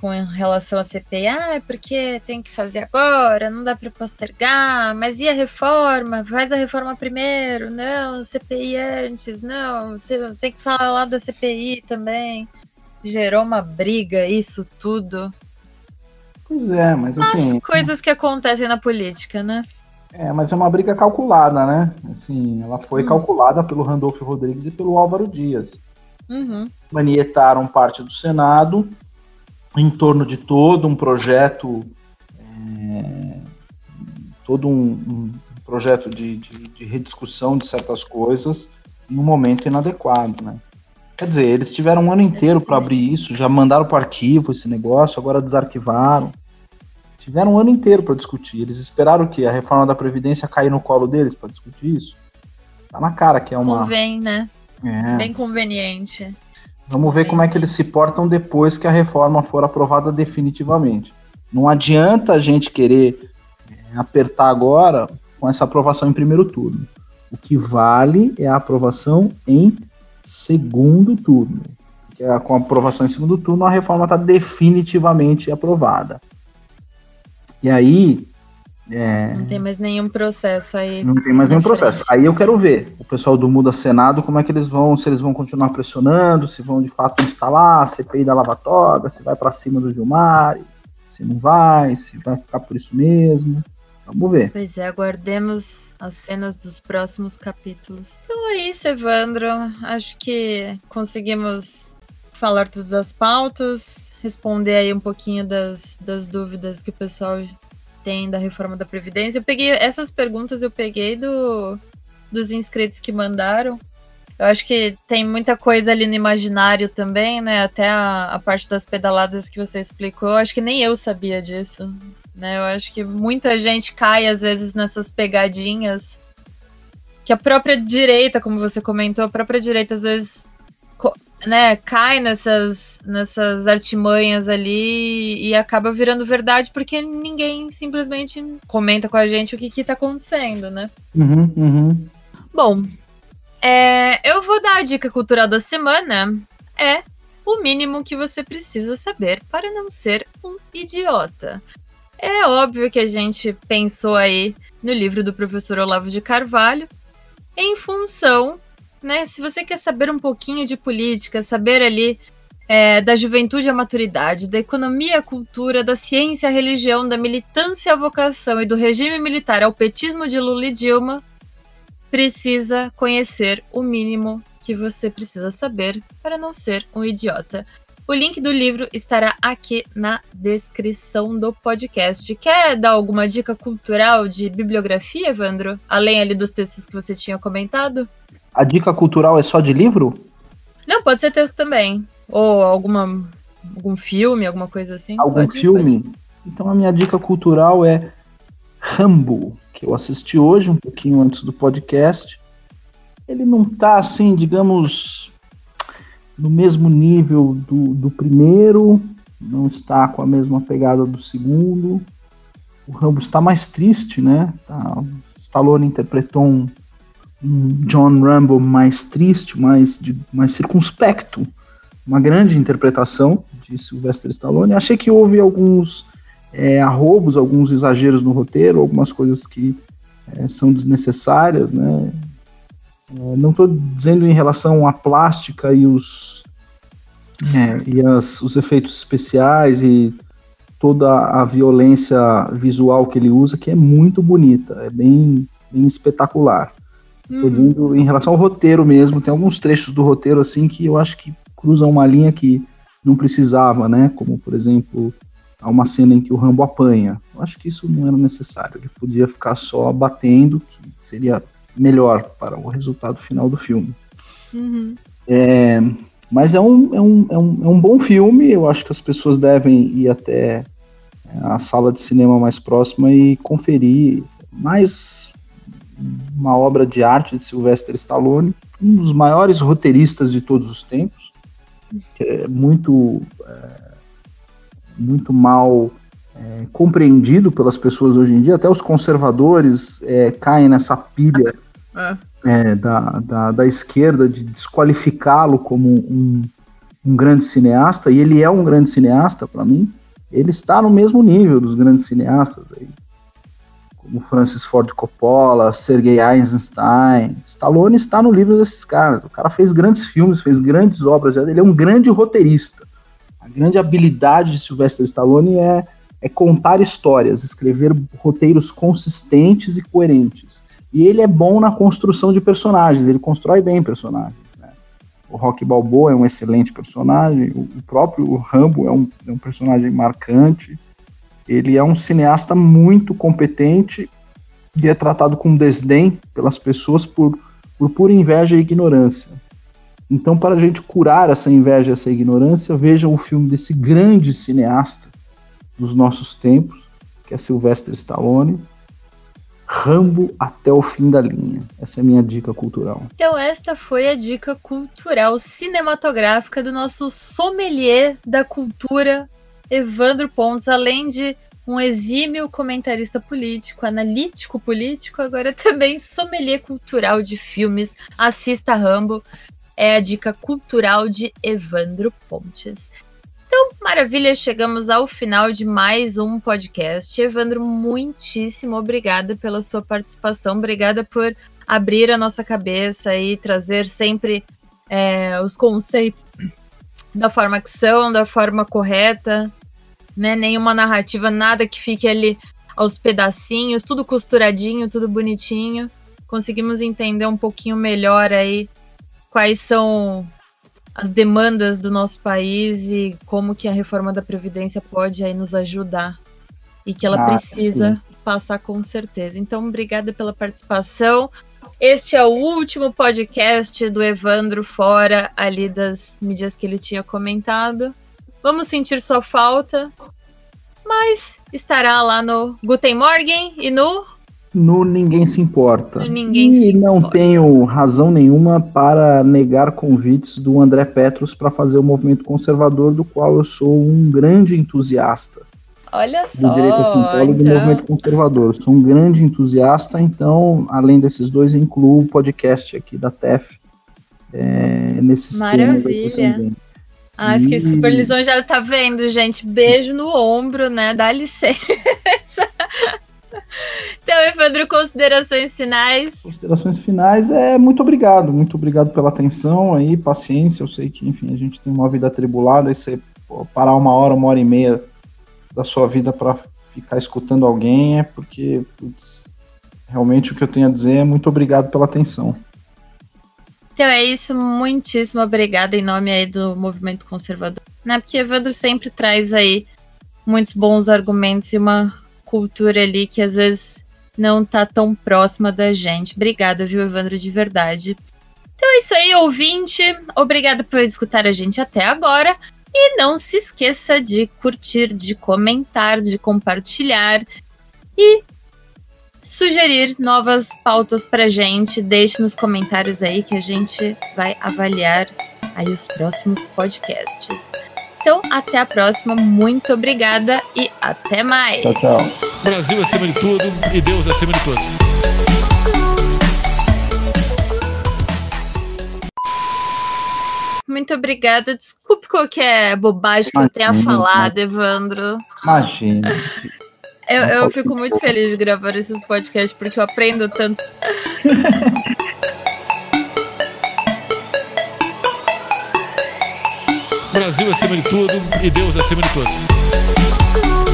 com relação à CPI. Ah, é porque tem que fazer agora, não dá para postergar, mas e a reforma? Faz a reforma primeiro. Não, CPI antes. Não, você tem que falar lá da CPI também. Gerou uma briga, isso tudo.
Pois é, mas assim.
As coisas que acontecem na política, né?
É, mas é uma briga calculada, né? Assim, ela foi uhum. calculada pelo Randolfo Rodrigues e pelo Álvaro Dias. Uhum. Manietaram parte do Senado em torno de todo um projeto, é, todo um, um projeto de, de, de, rediscussão de certas coisas em um momento inadequado, né? Quer dizer, eles tiveram um ano inteiro para abrir isso, já mandaram para o arquivo esse negócio, agora desarquivaram tiveram um ano inteiro para discutir. Eles esperaram que a reforma da Previdência cair no colo deles para discutir isso. Tá na cara que é uma.
Convém, né? É. Bem conveniente.
Vamos ver como é que eles se portam depois que a reforma for aprovada definitivamente. Não adianta a gente querer é, apertar agora com essa aprovação em primeiro turno. O que vale é a aprovação em segundo turno. Porque com a aprovação em segundo turno, a reforma está definitivamente aprovada. E aí.
É, não tem mais nenhum processo aí.
Não tem mais nenhum processo. Aí eu quero ver o pessoal do Muda Senado, como é que eles vão, se eles vão continuar pressionando, se vão de fato instalar a CPI da Lava Toga, se vai para cima do Gilmar, se não vai, se vai ficar por isso mesmo. Vamos ver.
Pois é, aguardemos as cenas dos próximos capítulos. Então é isso, Evandro. Acho que conseguimos falar todas as pautas, responder aí um pouquinho das, das dúvidas que o pessoal tem da reforma da Previdência. Eu peguei essas perguntas, eu peguei do, dos inscritos que mandaram. Eu acho que tem muita coisa ali no imaginário também, né? Até a, a parte das pedaladas que você explicou. Eu acho que nem eu sabia disso. Né? Eu acho que muita gente cai, às vezes, nessas pegadinhas que a própria direita, como você comentou, a própria direita, às vezes, né, cai nessas, nessas artimanhas ali e acaba virando verdade porque ninguém simplesmente comenta com a gente o que, que tá acontecendo, né?
Uhum, uhum.
Bom, é, eu vou dar a dica cultural da semana. É o mínimo que você precisa saber para não ser um idiota. É óbvio que a gente pensou aí no livro do professor Olavo de Carvalho, em função, né? Se você quer saber um pouquinho de política, saber ali é, da juventude à maturidade, da economia à cultura, da ciência à religião, da militância à vocação e do regime militar ao petismo de Lula e Dilma, precisa conhecer o mínimo que você precisa saber para não ser um idiota. O link do livro estará aqui na descrição do podcast. Quer dar alguma dica cultural de bibliografia, Evandro? Além ali dos textos que você tinha comentado?
A dica cultural é só de livro?
Não, pode ser texto também. Ou alguma, algum filme, alguma coisa assim.
Algum pode, filme? Pode. Então a minha dica cultural é Rambo, que eu assisti hoje, um pouquinho antes do podcast. Ele não tá assim, digamos, no mesmo nível do, do primeiro, não está com a mesma pegada do segundo. O Rambo está mais triste, né? Tá, Stallone interpretou um, um John Rambo mais triste, mais, de, mais circunspecto. Uma grande interpretação de Sylvester Stallone. Achei que houve alguns é, arrobos, alguns exageros no roteiro, algumas coisas que é, são desnecessárias, né? É, não estou dizendo em relação à plástica e os, é, e as, os efeitos especiais e toda a violência visual que ele usa, que é muito bonita, é bem, bem espetacular. Estou uhum. dizendo em relação ao roteiro mesmo, tem alguns trechos do roteiro assim que eu acho que cruzam uma linha que não precisava, né? Como por exemplo, há uma cena em que o Rambo apanha. Eu acho que isso não era necessário, ele podia ficar só batendo, que seria melhor para o resultado final do filme. Uhum. É, mas é um, é, um, é, um, é um bom filme, eu acho que as pessoas devem ir até a sala de cinema mais próxima e conferir mais uma obra de arte de Sylvester Stallone, um dos maiores roteiristas de todos os tempos, que é muito, é, muito mal é, compreendido pelas pessoas hoje em dia, até os conservadores é, caem nessa pilha é. É, da, da, da, esquerda de desqualificá-lo como um, um grande cineasta, e ele é um grande cineasta para mim, ele está no mesmo nível dos grandes cineastas, aí, como Francis Ford Coppola, Sergei Eisenstein. Stallone está no livro desses caras. O cara fez grandes filmes, fez grandes obras, ele é um grande roteirista. A grande habilidade de Sylvester Stallone é é contar histórias, escrever roteiros consistentes e coerentes. E ele é bom na construção de personagens, ele constrói bem personagens. Né? O Rock Balboa é um excelente personagem, o próprio Rambo é um, é um personagem marcante. Ele é um cineasta muito competente e é tratado com desdém pelas pessoas por, por pura inveja e ignorância. Então, para a gente curar essa inveja e essa ignorância, vejam o filme desse grande cineasta dos nossos tempos, que é Sylvester Stallone. Rambo até o fim da linha. Essa é a minha dica cultural.
Então, esta foi a dica cultural cinematográfica do nosso sommelier da cultura, Evandro Pontes, além de um exímio comentarista político, analítico político, agora também sommelier cultural de filmes. Assista Rambo. É a dica cultural de Evandro Pontes. Então, maravilha, chegamos ao final de mais um podcast. Evandro, muitíssimo obrigada pela sua participação, obrigada por abrir a nossa cabeça e trazer sempre é, os conceitos da forma que são, da forma correta, né? Nenhuma narrativa, nada que fique ali aos pedacinhos, tudo costuradinho, tudo bonitinho. Conseguimos entender um pouquinho melhor aí quais são as demandas do nosso país e como que a reforma da previdência pode aí nos ajudar e que ela ah, precisa sim. passar com certeza. Então, obrigada pela participação. Este é o último podcast do Evandro fora ali das mídias que ele tinha comentado. Vamos sentir sua falta, mas estará lá no Guten Morgen e no
no Ninguém Se Importa.
No ninguém
e
se
não importa. tenho razão nenhuma para negar convites do André Petros para fazer o movimento conservador, do qual eu sou um grande entusiasta.
Olha só.
Do direito então... do movimento conservador. Sou um grande entusiasta, então, além desses dois, incluo o podcast aqui da TEF. É, nesses
Maravilha. Ai, fiquei super lisonjeada. Tá vendo, gente? Beijo no ombro, né? Dá licença. Então, Evandro, considerações finais.
Considerações finais é muito obrigado, muito obrigado pela atenção aí, paciência. Eu sei que, enfim, a gente tem uma vida atribulada e você parar uma hora, uma hora e meia da sua vida para ficar escutando alguém é porque putz, realmente o que eu tenho a dizer é muito obrigado pela atenção.
Então é isso, muitíssimo obrigada em nome aí do movimento conservador, né? Porque Evandro sempre traz aí muitos bons argumentos e uma cultura ali que às vezes não tá tão próxima da gente. Obrigada, viu, Evandro, de verdade. Então é isso aí, ouvinte. Obrigada por escutar a gente até agora. E não se esqueça de curtir, de comentar, de compartilhar e sugerir novas pautas pra gente. Deixe nos comentários aí que a gente vai avaliar aí os próximos podcasts. Então, até a próxima. Muito obrigada e até mais.
Tchau, tchau.
Brasil acima de tudo e Deus acima de todos.
Muito obrigada. Desculpe qualquer bobagem que Imagina, eu tenha falado, Evandro.
Imagina.
Eu, eu fico muito feliz de gravar esses podcasts porque eu aprendo tanto.
Brasil acima de tudo e Deus acima de todos.